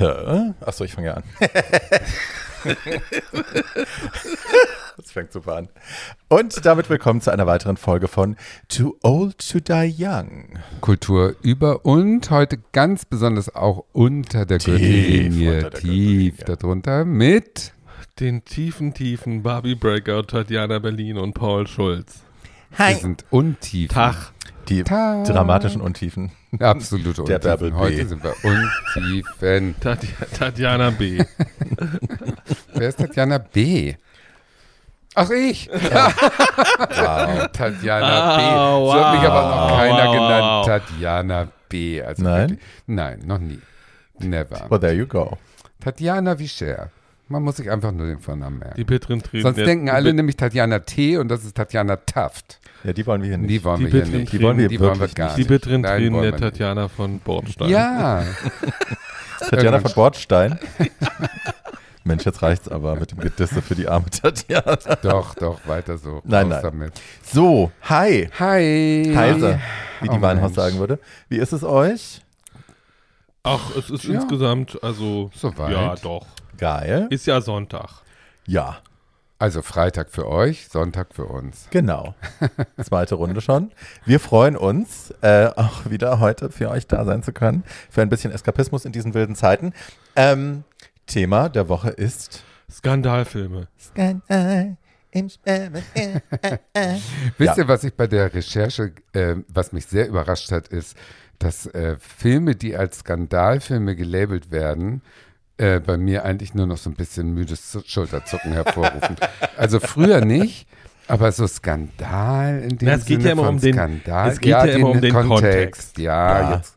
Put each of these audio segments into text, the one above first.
Und bitte. Achso, ich fange ja an. das fängt super an. Und damit willkommen zu einer weiteren Folge von Too Old to Die Young. Kultur über und heute ganz besonders auch unter der Gürtellinie, tief darunter mit Den tiefen, tiefen Barbie Breakout, Tatjana Berlin und Paul Schulz. wir sind Untiefen. Tag. Die Tag. dramatischen Untiefen. Absolut Der Untiefen. Bärbel B. Heute sind wir Untiefen. Tatj Tatjana B. Wer ist Tatjana B? Ach, ich. Wow. Tatjana B. Ah, So hat mich aber noch keiner wow, genannt. wow. Tatjana B. Also Nein? wirklich- Nein, noch nie. Never. Well, there you go. Tatjana Wischer. Man muss sich einfach nur den Vornamen merken. Die Tränen. Sonst denken alle nämlich Tatjana T. und das ist Tatjana Taft. Ja, die wollen wir hier nicht. Die wollen Die wir hier nicht. Die wollen wir Die wollen wir wirklich gar die nicht. bitteren Nein, Tränen der wir nicht. Tatjana von Bornstein. Ja, Tatjana Irgendwann- von Bordstein. Mensch, jetzt reicht's aber mit dem Gedisse für die arme Tatjana. doch, doch, weiter so. Nein, Raus nein. Damit. So, hi. Hi. Heise, wie die Oh, Weinhaus Mensch. sagen würde. Wie ist es euch? Ach, es ist Ja. insgesamt, also. Soweit. Ja, doch. Geil. Ist ja Sonntag. Ja, Also Freitag für euch, Sonntag für uns. genau. Zweite Runde schon. Wir freuen uns, äh, auch wieder heute für euch da sein zu können, für ein bisschen Eskapismus in diesen wilden Zeiten. Ähm, Thema der Woche ist Skandalfilme. Skandal im. Wisst ihr, was ich bei der Recherche, äh, was mich sehr überrascht hat, ist, dass äh, Filme, die als Skandalfilme gelabelt werden, äh, bei mir eigentlich nur noch so ein bisschen müdes Zu- Schulterzucken hervorrufen. also früher nicht, aber so Skandal in dem Na, es geht Sinne ja immer von um den- Skandal. es geht ja immer um den Kontext. Ja, Ja. jetzt.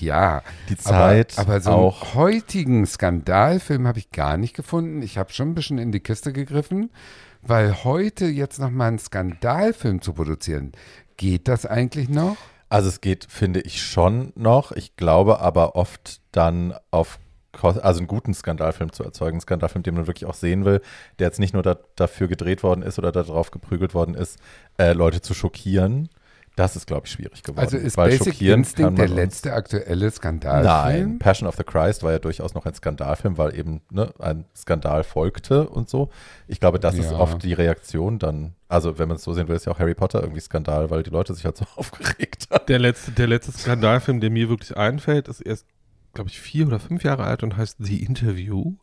Ja, Die Zeit aber, aber so auch. einen heutigen Skandalfilm habe ich gar nicht gefunden. Ich habe schon ein bisschen in die Kiste gegriffen, weil heute jetzt nochmal einen Skandalfilm zu produzieren, geht das eigentlich noch? Also es geht, finde ich, schon noch. Ich glaube aber oft dann auf also einen guten Skandalfilm zu erzeugen, einen Skandalfilm, den man wirklich auch sehen will, der jetzt nicht nur da, dafür gedreht worden ist oder darauf geprügelt worden ist, äh, Leute zu schockieren. Das ist, glaube ich, schwierig geworden. Also ist weil Basic Instinct der letzte aktuelle Nein, Skandalfilm? Passion of the Christ war ja durchaus noch ein Skandalfilm, weil eben ne, ein Skandal folgte und so. Ich glaube, das ist Ja. oft die Reaktion dann. Also, wenn man es so sehen will, ist ja auch Harry Potter irgendwie Skandal, weil die Leute sich halt so aufgeregt haben. Der letzte, der letzte Skandalfilm, der mir wirklich einfällt, ist erst, glaube ich, vier oder fünf Jahre alt und heißt The Interview.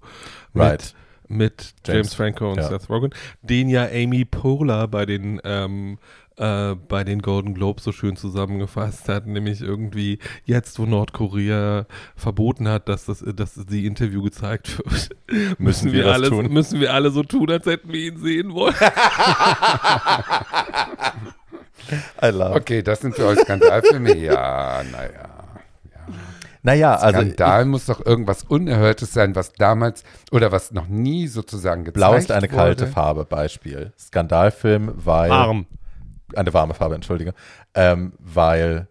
Mit, Right. Mit James, James, Franco und ja. Seth Rogen, den ja Amy Poehler bei den ähm, äh, bei den Golden Globes so schön zusammengefasst hat, nämlich irgendwie jetzt, wo Nordkorea verboten hat, dass das, dass die Interview gezeigt wird, müssen, wir wir, das alle, tun? müssen wir alle so tun, als hätten wir ihn sehen wollen. I love. Okay, das sind für euch Skandalfilme? ja, naja. Naja, also Skandal muss doch irgendwas Unerhörtes sein, was damals oder was noch nie sozusagen gezeigt Blau ist eine wurde. kalte Farbe, Beispiel. Skandalfilm, weil. Arm. Eine warme Farbe, entschuldige. Ähm, weil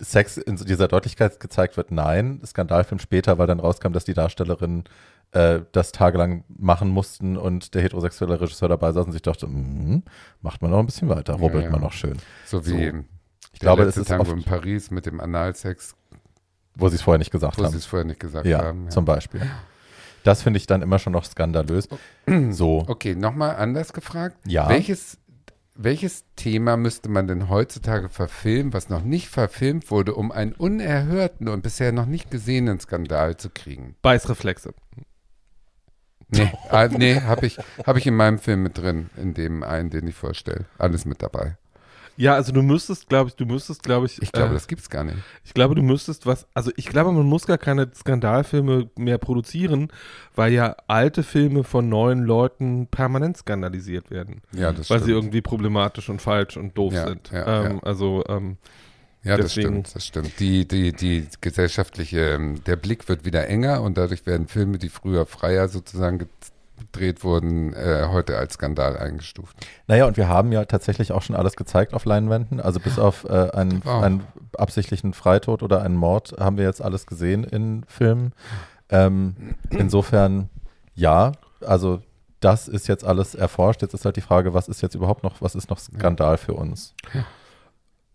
Sex in dieser Deutlichkeit gezeigt wird, nein. Skandalfilm später, weil dann rauskam, dass die Darstellerinnen äh, das tagelang machen mussten und der heterosexuelle Regisseur dabei saß und sich dachte, mm, macht man noch ein bisschen weiter, rubbelt ja. man noch schön. So wie So. der Ich glaube, es letzte ist Tango oft, in Paris mit dem Analsex, wo sie es vorher nicht gesagt wo sie haben. es vorher nicht gesagt Ja, haben. zum Beispiel. Das finde ich dann immer schon noch skandalös. So, Okay, nochmal anders gefragt. Ja. Welches, welches Thema müsste man denn heutzutage verfilmen, was noch nicht verfilmt wurde, um einen unerhörten und bisher noch nicht gesehenen Skandal zu kriegen? Beißreflexe. Nee, ah, nee habe ich, hab ich in meinem Film mit drin, in dem einen, den ich vorstelle. Alles mit dabei. Ja, also du müsstest, glaube ich, du müsstest, glaube ich, Ich glaube, äh, das gibt's gar nicht. ich glaube, du müsstest was, also ich glaube, man muss gar keine Skandalfilme mehr produzieren, weil ja alte Filme von neuen Leuten permanent skandalisiert werden, Ja, das weil sie stimmt. irgendwie problematisch und falsch und doof Ja, sind. ja, ähm, Also ähm, Ja, das deswegen- stimmt, das stimmt. Die, die, die gesellschaftliche, ähm, der Blick wird wieder enger und dadurch werden Filme, die früher freier sozusagen gedreht wurden, äh, heute als Skandal eingestuft. Naja, und wir haben ja tatsächlich auch schon alles gezeigt auf Leinwänden. Also bis auf äh, einen, Wow. einen absichtlichen Freitod oder einen Mord haben wir jetzt alles gesehen in Filmen. Ähm, insofern, ja, also das ist jetzt alles erforscht. Jetzt ist halt die Frage, was ist jetzt überhaupt noch, was ist noch Skandal für uns?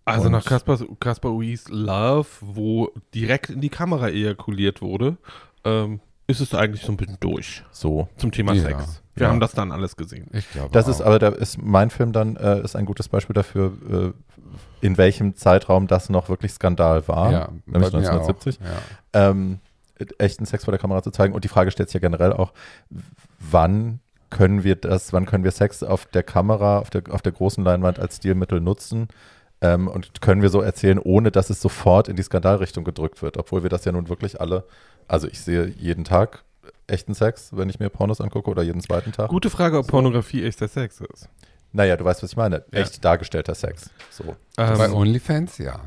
Also Und- nach Kaspar, Kaspar Uis Love, wo direkt in die Kamera ejakuliert wurde, ähm, ist es eigentlich so ein bisschen durch So. zum Thema Ja, Sex. Wir ja. haben das dann alles gesehen. Ich glaube Das auch. ist aber, da ist mein Film dann äh, ist ein gutes Beispiel dafür, äh, in welchem Zeitraum das noch wirklich Skandal war. ja, nämlich bei mir 1970. Auch, ja. ähm, echten Sex vor der Kamera zu zeigen. Und die Frage stellt sich ja generell auch, wann können wir das, wann können wir Sex auf der Kamera, auf der, auf der großen Leinwand als Stilmittel nutzen? Ähm, und können wir so erzählen, ohne dass es sofort in die Skandalrichtung gedrückt wird, obwohl wir das ja nun wirklich alle, also ich sehe jeden Tag echten Sex, wenn ich mir Pornos angucke oder jeden zweiten Tag. Gute Frage, ob Pornografie echter Sex ist. Naja, du weißt, was ich meine. Ja. Echt dargestellter Sex. So. Bei Ähm, OnlyFans, ja.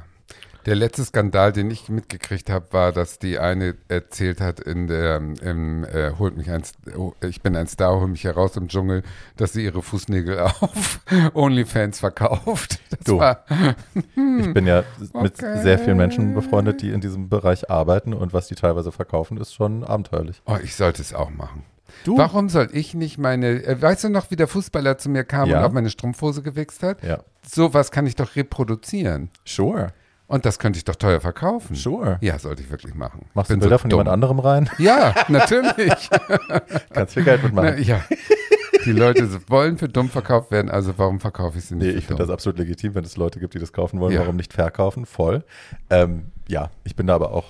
Der letzte Skandal, den ich mitgekriegt habe, war, dass die eine erzählt hat in der, im, äh, holt mich ein, oh, ich bin ein Star, hol mich heraus im Dschungel, dass sie ihre Fußnägel auf OnlyFans verkauft. Das Du. war, Ich bin ja mit okay. sehr vielen Menschen befreundet, die in diesem Bereich arbeiten und was die teilweise verkaufen, ist schon abenteuerlich. oh, ich sollte es auch machen. Du? Warum soll ich nicht meine, äh, weißt du noch, wie der Fußballer zu mir kam Ja. und auf meine Strumpfhose gewichst hat? Ja. Sowas kann ich doch reproduzieren. Sure. Und das könnte ich doch teuer verkaufen. Sure. Ja, sollte ich wirklich machen. Machst du Bilder so von dumm. jemand anderem rein? Ja, natürlich. Kannst viel Geld Na, mitmachen. ja. Die Leute wollen für dumm verkauft werden, also warum verkaufe ich sie nicht Nee, ich finde das absolut legitim, wenn es Leute gibt, die das kaufen wollen. Ja. Warum nicht verkaufen? Voll. Ähm, ja, ich bin da aber auch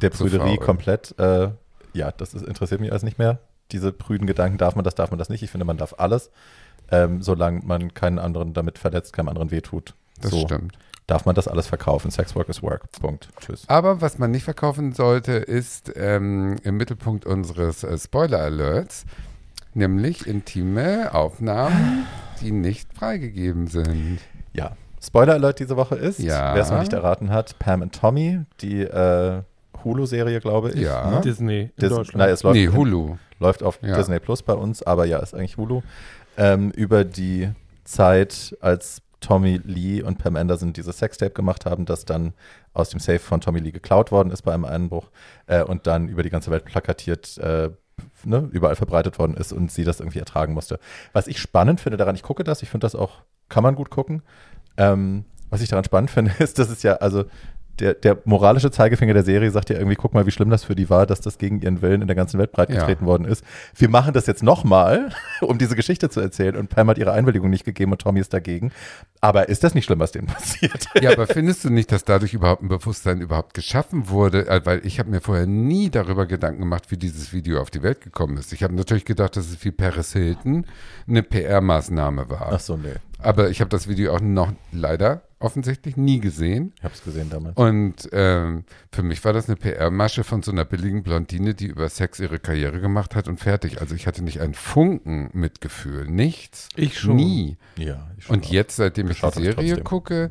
der Zu Prüderie komplett. Äh, ja, das ist, interessiert mich alles nicht mehr. Diese prüden Gedanken, darf man das, darf man das nicht. Ich finde, man darf alles, ähm, solange man keinen anderen damit verletzt, keinem anderen wehtut. Das so stimmt. Darf man das alles verkaufen. Sex work is work. Punkt. Tschüss. Aber was man nicht verkaufen sollte, ist ähm, im Mittelpunkt unseres äh, Spoiler-Alerts, nämlich intime Aufnahmen, die nicht freigegeben sind. Ja. Spoiler Alert diese Woche ist, Ja. wer es noch nicht erraten hat, Pam and Tommy, die äh, Hulu-Serie, glaube ich. Ja. Ne? Disney in Dis Deutschland. Nein, es läuft, nee, Hulu. läuft auf Ja. Disney Plus bei uns, aber ja, ist eigentlich Hulu. Ähm, über die Zeit, als Tommy Lee und Pam Anderson dieses Sextape gemacht haben, das dann aus dem Safe von Tommy Lee geklaut worden ist bei einem Einbruch äh, und dann über die ganze Welt plakatiert, äh, ne, überall verbreitet worden ist und sie das irgendwie ertragen musste. Was ich spannend finde daran, ich gucke das, ich finde das auch, kann man gut gucken. Ähm, was ich daran spannend finde, ist, dass es ja, also der, der moralische Zeigefinger der Serie sagt ja irgendwie, guck mal, wie schlimm das für die war, dass das gegen ihren Willen in der ganzen Welt breitgetreten worden ist. Wir machen das jetzt nochmal, um diese Geschichte zu erzählen und Pam hat ihre Einwilligung nicht gegeben und Tommy ist dagegen. Aber ist das nicht schlimm, was denen passiert? Ja, aber findest du nicht, dass dadurch überhaupt ein Bewusstsein überhaupt geschaffen wurde? Äh, Weil ich habe mir vorher nie darüber Gedanken gemacht, wie dieses Video auf die Welt gekommen ist. Ich habe natürlich gedacht, dass es wie Paris Hilton eine PR-Maßnahme war. Ach so, nee. Aber ich habe das Video auch noch leider offensichtlich nie gesehen. Ich habe es gesehen damals. Und ähm, für mich war das eine PR-Masche von so einer billigen Blondine, die über Sex ihre Karriere gemacht hat und fertig. Also ich hatte nicht einen Funken Mitgefühl, nichts. Ich schon. Nie. Ja, ich schon Und auch. jetzt, seitdem ich die hab ich Serie gucke,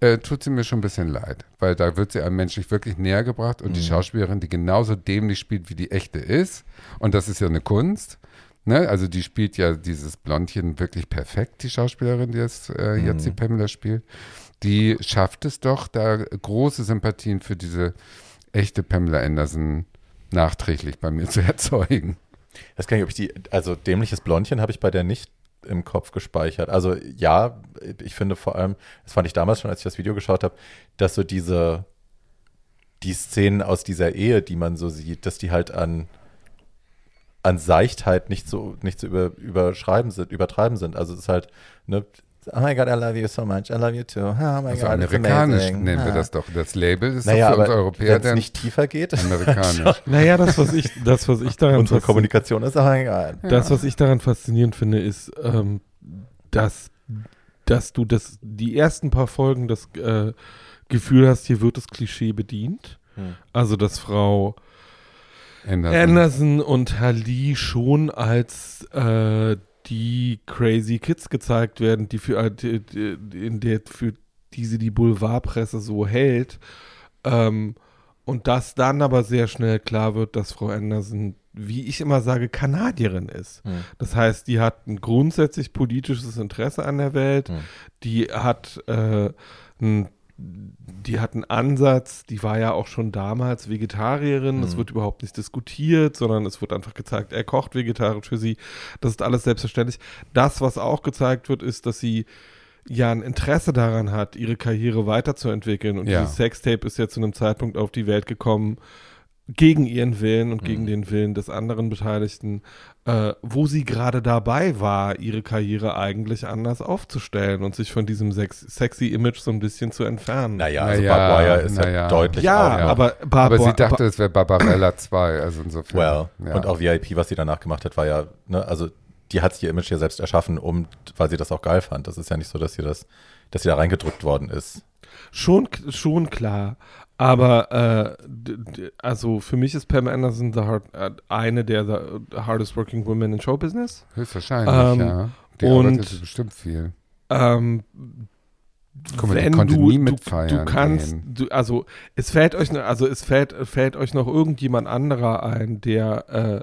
äh, tut sie mir schon ein bisschen leid. Weil da wird sie einem menschlich wirklich näher gebracht und die Mhm. Schauspielerin, die genauso dämlich spielt, wie die echte ist. Und das ist ja eine Kunst. Ne? Also die spielt ja dieses Blondchen wirklich perfekt, die Schauspielerin, die jetzt, äh, Mhm. jetzt die Pamela spielt. Die schafft es doch, da große Sympathien für diese echte Pamela Anderson nachträglich bei mir zu erzeugen. Das kann ich, ob ich die, also dämliches Blondchen habe ich bei der nicht im Kopf gespeichert. Also ja, ich finde vor allem, das fand ich damals schon, als ich das Video geschaut habe, dass so diese, die Szenen aus dieser Ehe, die man so sieht, dass die halt an, an Seichtheit nicht so, nicht so über, überschreiben sind, übertreiben sind. Also es ist halt, ne, oh my God, I love you so much, I love you too. Oh my Also God, amerikanisch nennen wir Ah. das doch. Das Label ist Naja, doch für uns aber Europäer wenn es dann nicht tiefer geht, amerikanisch. Naja, das, was ich, das, was ich daran unsere Kommunikation ist, oh my God. Das, was ich daran faszinierend finde, ist, ähm, dass, dass du das, die ersten paar Folgen das äh, Gefühl hast, hier wird das Klischee bedient. Hm. Also, dass Frau Anderson. Anderson und Lee schon als äh, die crazy Kids gezeigt werden, die für die, die, in der für die sie die Boulevardpresse so hält. Ähm, und dass dann aber sehr schnell klar wird, dass Frau Anderson, wie ich immer sage, Kanadierin ist. Hm. Das heißt, die hat ein grundsätzlich politisches Interesse an der Welt. Hm. Die hat äh, ein die hat einen Ansatz, die war ja auch schon damals Vegetarierin, das Mhm. wird überhaupt nicht diskutiert, sondern es wird einfach gezeigt, er kocht vegetarisch für sie, das ist alles selbstverständlich. Das, was auch gezeigt wird, ist, dass sie ja ein Interesse daran hat, ihre Karriere weiterzuentwickeln. Und Ja. dieses Sextape ist ja zu einem Zeitpunkt auf die Welt gekommen, gegen ihren Willen und gegen Mhm. den Willen des anderen Beteiligten, äh, wo sie gerade dabei war, ihre Karriere eigentlich anders aufzustellen und sich von diesem sex sexy Image so ein bisschen zu entfernen. Naja, also Naja, Wire ist ja naja. deutlich ja, auch, ja. aber Aber Barbara, sie dachte, es wäre Barbarella 2, also insofern. Well, ja. und auch VIP, was sie danach gemacht hat, war ja, ne, also die hat sich ihr Image ja selbst erschaffen, um, weil sie das auch geil fand. Das ist ja nicht so, dass sie das, dass sie da reingedrückt worden ist. Schon, schon klar. Aber äh, also für mich ist Pam Anderson the hard, äh, eine der the hardest working women in Showbusiness. Höchstwahrscheinlich, Ähm, ja. Die und- bestimmt viel. Ähm, Guck mal, wenn du, nie du, mitfeiern du kannst, gehen. du, also es fällt euch, also es fällt, fällt euch noch irgendjemand anderer ein, der äh,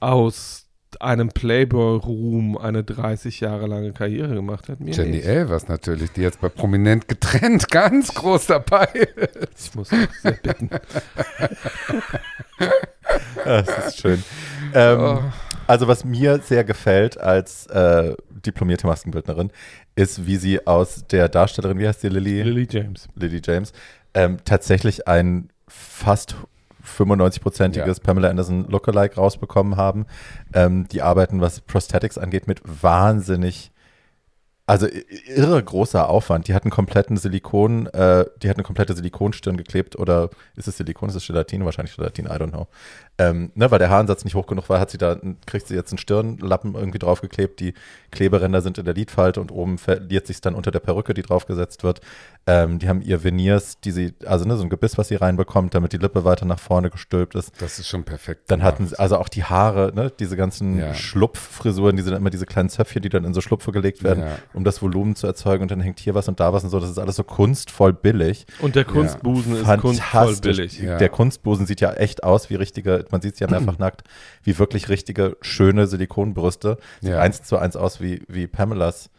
aus einem Playboy-Ruhm eine 30 Jahre lange Karriere gemacht hat. Mir Jenny nicht. Elvers natürlich, die jetzt bei Prominent getrennt ganz groß dabei ist. Ich muss auch sehr bitten. Das ist schön. Ähm, Oh. Also was mir sehr gefällt als äh, diplomierte Maskenbildnerin, ist, wie sie aus der Darstellerin, wie heißt sie, Lily? Lily James. Lily James, ähm, tatsächlich ein fast 95-prozentiges Ja. Pamela Anderson Lookalike rausbekommen haben. Ähm, die arbeiten, was Prosthetics angeht, mit wahnsinnig, also irre großer Aufwand. Die hatten kompletten Silikon, äh, die hatten eine komplette Silikonstirn geklebt oder ist es Silikon, ist es Gelatine? Wahrscheinlich Gelatine, I don't know. Ähm, ne, weil der Haaransatz nicht hoch genug war, hat sie da, kriegt sie jetzt einen Stirnlappen irgendwie draufgeklebt. Die Kleberänder sind in der Lidfalte und oben verliert sich dann unter der Perücke, die draufgesetzt wird. Ähm, die haben ihr Veneers, die sie, also ne, so ein Gebiss, was sie reinbekommt, damit die Lippe weiter nach vorne gestülpt ist. Das ist schon perfekt. Dann hatten sie, also auch die Haare, ne, diese ganzen Ja. Schlupffrisuren, diese immer diese kleinen Zöpfchen, die dann in so Schlupfe gelegt werden, Ja. um das Volumen zu erzeugen und dann hängt hier was und da was und so. Das ist alles so kunstvoll billig. Und der Kunstbusen ist kunstvoll billig. Ja. Der Kunstbusen sieht ja echt aus wie richtige, man sieht es ja mehrfach nackt, wie wirklich richtige, schöne Silikonbrüste. Sieht Ja. eins zu eins aus wie, wie Pamelas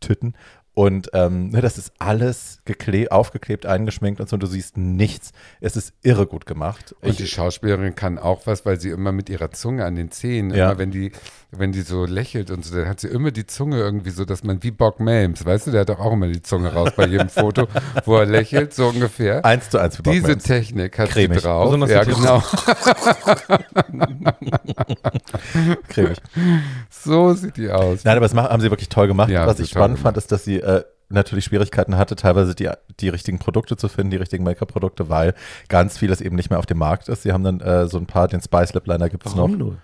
Tüten. Und ähm, ne, das ist alles gekle aufgeklebt, eingeschminkt und so. Und du siehst nichts. Es ist irre gut gemacht. Und die Schauspielerin kann auch was, weil sie immer mit ihrer Zunge an den Zähnen, Ja. immer wenn die, wenn die so lächelt und so, dann hat sie immer die Zunge irgendwie so, dass man wie Bock Melms, weißt du, der hat doch auch immer die Zunge raus bei jedem Foto, wo er lächelt, so ungefähr. eins zu eins wie Diese Mans. Technik hat Cremig. sie drauf. Besonders Ja, genau. cremig. So sieht die aus. Nein, aber das haben sie wirklich toll gemacht. Ja, Was ich spannend gemacht. fand, ist, dass sie äh, natürlich Schwierigkeiten hatte, teilweise die, die richtigen Produkte zu finden, die richtigen Make-up-Produkte, weil ganz vieles eben nicht mehr auf dem Markt ist. Sie haben dann äh, so ein paar, den Spice Lip Liner gibt es noch. nur?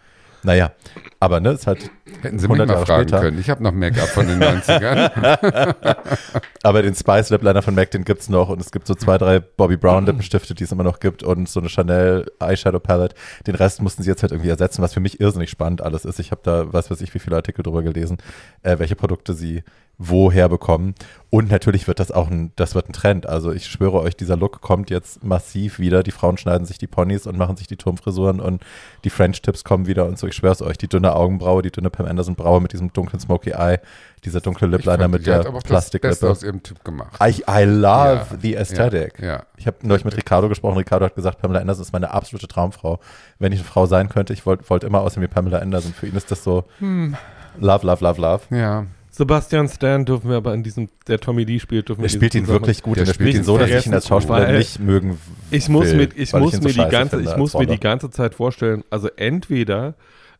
Naja, aber ne, es hat Hätten sie mich 100 mal Jahre fragen später. können. Ich habe noch Make-up von den 90ern. Aber den Spice Lip Liner von MAC, den gibt's noch und es gibt so zwei, drei Bobby Brown Lippenstifte, die es immer noch gibt und so eine Chanel Eyeshadow Palette. Den Rest mussten sie jetzt halt irgendwie ersetzen, was für mich irrsinnig spannend alles ist. Ich habe da, was weiß ich, wie viele Artikel drüber gelesen, äh, welche Produkte sie woher bekommen. Und natürlich wird das auch ein, das wird ein Trend. Also ich schwöre euch, dieser Look kommt jetzt massiv wieder. Die Frauen schneiden sich die Ponys und machen sich die Turmfrisuren und die French Tips kommen wieder und so. Ich schwöre es euch, die dünne Augenbraue, die dünne Pam Anderson Braue mit diesem dunklen Smoky Eye, dieser dunkle Lip Liner mit der auch das Beste Plastiklippe. aus ihrem Typ gemacht. I, I love Ja, the aesthetic. Ja, ja. Ich habe neulich mit Ricardo gesprochen. Ricardo hat gesagt, Pamela Anderson ist meine absolute Traumfrau. Wenn ich eine Frau sein könnte, ich wollte wollt immer aussehen wie Pamela Anderson. Für ihn ist das so Hm. love, love, love, love. ja. Sebastian Stan dürfen wir aber in diesem, der Tommy Lee spielt, dürfen wir Er spielt ihn wirklich gut und er spielt ihn so, dass ich ihn als Schauspieler nicht mögen Ich muss, will, mit, ich muss ihn mir so die ganze, finde ich muss mir die ganze Zeit vorstellen, also entweder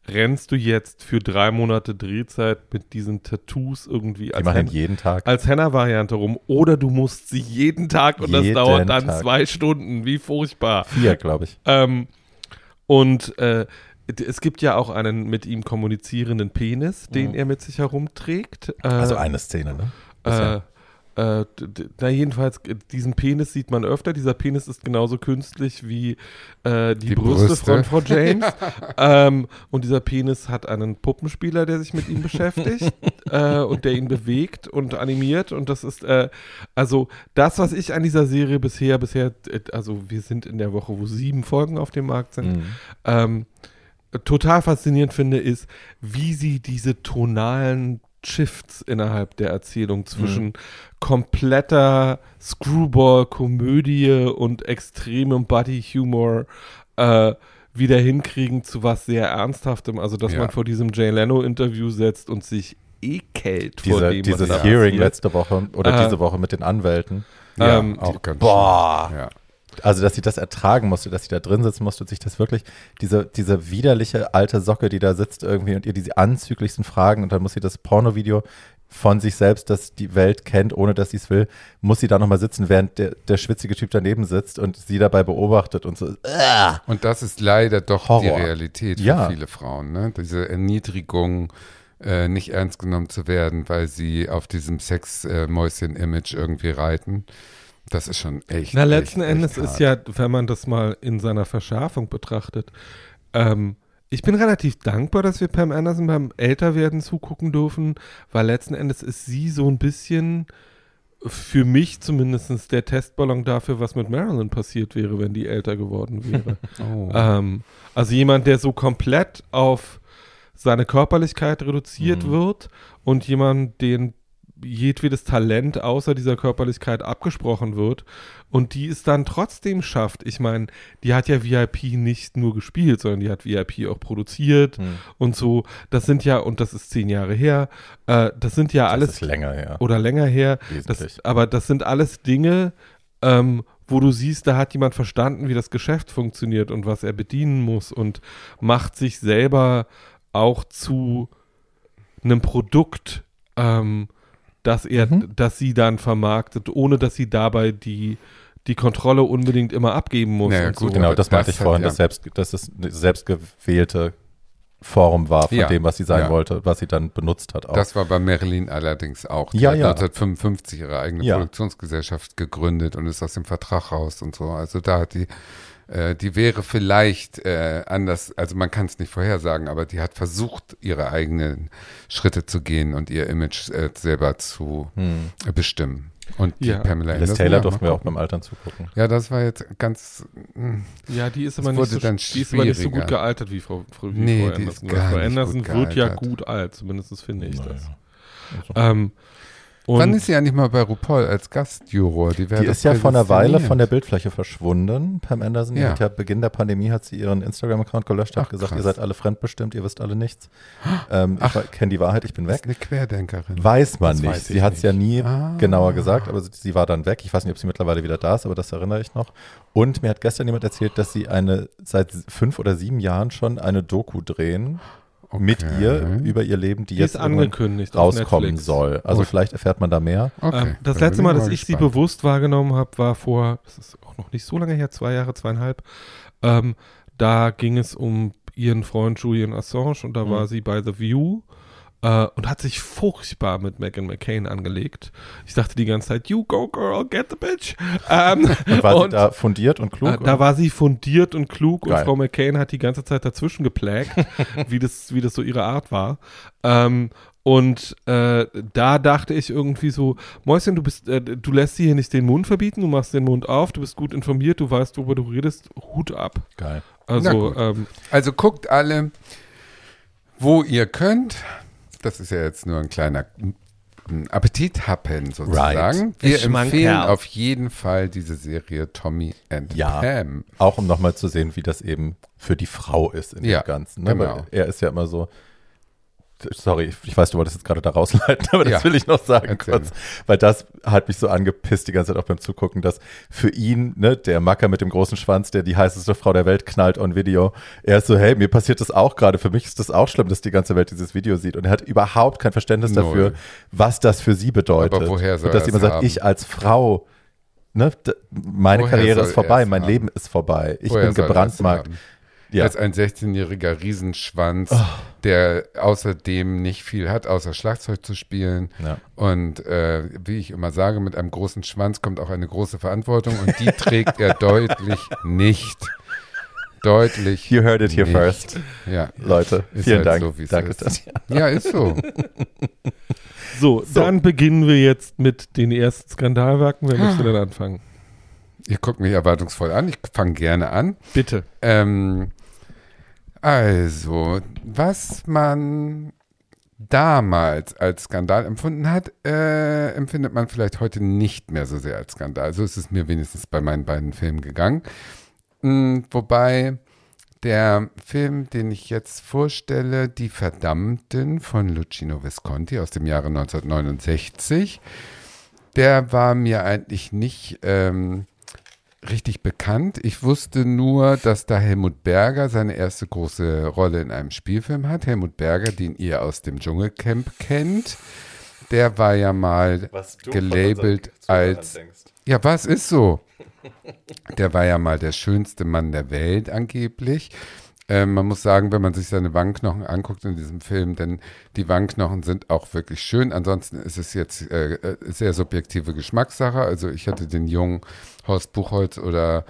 rennst du jetzt für drei Monate Drehzeit mit diesen Tattoos irgendwie Die als, machen Hen jeden Tag. als Henna-Variante rum oder du musst sie jeden Tag und Jeden das dauert dann Tag. zwei Stunden. Wie furchtbar. Vier, glaube ich. Ähm, und äh, es gibt ja auch einen mit ihm kommunizierenden Penis, den Mhm. er mit sich herumträgt. Äh, Also eine Szene, ne? äh, Bisher. äh, na jedenfalls, äh, diesen Penis sieht man öfter. Dieser Penis ist genauso künstlich wie äh, die, Die Brüste, Brüste. von Frau James. ähm, und dieser Penis hat einen Puppenspieler, der sich mit ihm beschäftigt äh, und der ihn bewegt und animiert. Und das ist, äh, also das, was ich an dieser Serie bisher, bisher, also wir sind in der Woche, wo sieben Folgen auf dem Markt sind, Mhm. ähm, total faszinierend finde, ist, wie sie diese tonalen Shifts innerhalb der Erzählung zwischen kompletter Screwball-Komödie und extremem Buddy-Humor äh, wieder hinkriegen zu was sehr Ernsthaftem. Also, dass Ja. man vor diesem Jay Leno-Interview setzt und sich ekelt vor Diese, dem, dieses Hearing letzte Woche oder Äh, diese Woche mit den Anwälten. Ja, Ähm, auch ganz boah. schön. Ja. Also, dass sie das ertragen musste, dass sie da drin sitzen musste und sich das wirklich, diese, diese widerliche alte Socke, die da sitzt irgendwie und ihr diese anzüglichsten Fragen und dann muss sie das Pornovideo von sich selbst, das die Welt kennt, ohne dass sie es will, muss sie da nochmal sitzen, während der, der schwitzige Typ daneben sitzt und sie dabei beobachtet und so. Äh. Und das ist leider doch Horror. die Realität für Ja. viele Frauen. Ne? Diese Erniedrigung, äh, nicht ernst genommen zu werden, weil sie auf diesem Sex-Mäuschen-Image irgendwie reiten. Das ist schon echt. Na, letzten echt, Endes echt ist ja, wenn man das mal in seiner Verschärfung betrachtet, ähm, ich bin relativ dankbar, dass wir Pam Anderson beim Älterwerden zugucken dürfen, weil letzten Endes ist sie so ein bisschen für mich zumindest der Testballon dafür, was mit Marilyn passiert wäre, wenn die älter geworden wäre. Oh. ähm, also jemand, der so komplett auf seine Körperlichkeit reduziert Mhm. wird und jemand, den jedwedes Talent außer dieser Körperlichkeit abgesprochen wird und die es dann trotzdem schafft. Ich meine, die hat ja VIP nicht nur gespielt, sondern die hat VIP auch produziert Hm. und so. Das sind ja, und das ist zehn Jahre her, äh, das sind ja Das alles ist länger her. oder länger her. Das, aber das sind alles Dinge, ähm, wo du siehst, da hat jemand verstanden, wie das Geschäft funktioniert und was er bedienen muss und macht sich selber auch zu einem Produkt, ähm, das er, Mhm. das sie dann vermarktet, ohne dass sie dabei die, die Kontrolle unbedingt immer abgeben muss. Und gut, so. Genau, aber das meinte das ich vorhin, ja- dass, selbst, dass es eine selbstgewählte Form war von Ja, dem, was sie sein ja. wollte, was sie dann benutzt hat auch. Das war bei Marilyn allerdings auch. Die Ja, hat ja. 1955 ihre eigene Ja. Produktionsgesellschaft gegründet und ist aus dem Vertrag raus und so. Also da hat die, äh, die wäre vielleicht äh, anders, also man kann es nicht vorhersagen, aber die hat versucht, ihre eigenen Schritte zu gehen und ihr Image äh, selber zu hm. bestimmen. Und die Ja. Pamela Liz Anderson, Taylor ja, durften wir auch gucken. beim Altern zugucken. Ja, das war jetzt ganz. mh, Ja, die ist aber, nicht so, dann die ist aber nicht so gut gealtert wie Frau, Frau, wie Nee, Frau die ist Anderson. gar Frau nicht Anderson gut wird ja gealtert. gut alt, zumindest finde ich das. Naja. Ähm, und Wann ist sie eigentlich mal bei RuPaul als Gastjuror? Die, Die ist ja vor einer Weile von der Bildfläche verschwunden, Pam Anderson. Ja. hat ja Beginn der Pandemie hat sie ihren Instagram-Account gelöscht, hat Ach, gesagt, krass. ihr seid alle fremdbestimmt, ihr wisst alle nichts. Ähm, Ach. ich kenne die Wahrheit, ich bin Das ist weg. eine Querdenkerin. Weiß man Das nicht. weiß sie hat es ja nie Ah. genauer gesagt, aber sie, sie war dann weg. Ich weiß nicht, ob sie mittlerweile wieder da ist, aber das erinnere ich noch. Und mir hat gestern jemand erzählt, dass sie eine seit fünf oder sieben Jahren schon eine Doku drehen mit Okay. ihr über ihr Leben, die die jetzt angekündigt rauskommen Netflix. soll. Also Gut. vielleicht erfährt man da mehr. Okay. Ähm, das dann letzte Mal, dass ich sie gespannt. bewusst wahrgenommen habe, war vor, das ist auch noch nicht so lange her, zwei Jahre, zweieinhalb. Ähm, da ging es um ihren Freund Julian Assange und da Mhm. war sie bei The View äh, und hat sich furchtbar mit Meghan McCain angelegt. Ich dachte die ganze Zeit, you go girl, get the bitch. Ähm, Und war sie und- da fundiert und klug? äh, da war sie fundiert und klug Geil. und Frau McCain hat die ganze Zeit dazwischen geplägt, wie, das, wie das so ihre Art war. Ähm, und äh, da dachte ich irgendwie so, Mäuschen, du bist, äh, du lässt dir hier nicht den Mund verbieten, du machst den Mund auf, du bist gut informiert, du weißt, worüber du redest, Hut ab. Geil. Also, ähm, Also guckt alle, wo ihr könnt. Das ist ja jetzt nur ein kleiner mm, Appetithappen sozusagen. Right. Wir Schmankerl. empfehlen auf jeden Fall diese Serie Tommy and Ja. Pam. Auch um nochmal zu sehen, wie das eben für die Frau ist in Ja, dem Ganzen. Ne? genau. Er ist ja immer so. Sorry, ich weiß, du wolltest jetzt gerade da rausleiten, aber das Ja. will ich noch sagen Erzähl. kurz, weil das hat mich so angepisst die ganze Zeit auch beim Zugucken, dass für ihn, ne, der Macker mit dem großen Schwanz, der die heißeste Frau der Welt knallt on Video, er ist so, hey, mir passiert das auch gerade, für mich ist das auch schlimm, dass die ganze Welt dieses Video sieht und er hat überhaupt kein Verständnis Null. dafür, was das für sie bedeutet. Aber woher soll und dass jemand sagt, haben? ich als Frau, ne, meine Woher Karriere ist vorbei, mein haben? Leben ist vorbei, ich Woher bin gebrandmarkt. Ja. Er ist ein 16-jähriger Riesenschwanz, Oh. der außerdem nicht viel hat, außer Schlagzeug zu spielen. Ja. Und äh, wie ich immer sage, mit einem großen Schwanz kommt auch eine große Verantwortung und die trägt er deutlich nicht. Deutlich. You heard it here nicht. first. Ja. Leute, Ist vielen halt Dank. so, Danke, ist. Tatjana. ja, ist so. so, dann beginnen wir jetzt mit den ersten Skandalwerken. Wer möchte denn anfangen? Ihr guckt mich erwartungsvoll an. Ich fange gerne an. Bitte. Ähm, also, was man damals als Skandal empfunden hat, äh, empfindet man vielleicht heute nicht mehr so sehr als Skandal. So ist es mir wenigstens bei meinen beiden Filmen gegangen. Mm, wobei Der Film, den ich jetzt vorstelle, Die Verdammten von Lucino Visconti aus dem Jahre 1969, der war mir eigentlich nicht ähm, richtig bekannt. Ich wusste nur, dass da Helmut Berger seine erste große Rolle in einem Spielfilm hat. Helmut Berger, den ihr aus dem Dschungelcamp kennt. Der war ja mal gelabelt als. Ja, was ist so? Der war ja mal der schönste Mann der Welt angeblich. Ähm, man muss sagen, wenn man sich seine Wangenknochen anguckt in diesem Film, denn die Wangenknochen sind auch wirklich schön. Ansonsten ist es jetzt äh, äh sehr subjektive Geschmackssache. Also ich hatte den jungen Horst Buchholz oder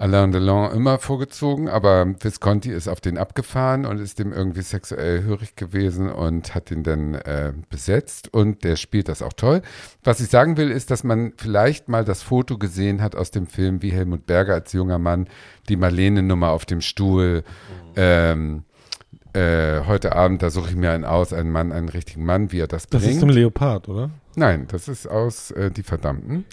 Alain Delon immer vorgezogen, aber Visconti ist auf den abgefahren und ist dem irgendwie sexuell hörig gewesen und hat ihn dann äh, besetzt und der spielt das auch toll. Was ich sagen will, ist, dass man vielleicht mal das Foto gesehen hat aus dem Film, wie Helmut Berger als junger Mann die Marlene-Nummer auf dem Stuhl ähm, äh, heute Abend, da suche ich mir einen aus, einen Mann, einen richtigen Mann, wie er das bringt. Das ist im Leopard, oder? Nein, das ist aus äh, Die Verdammten.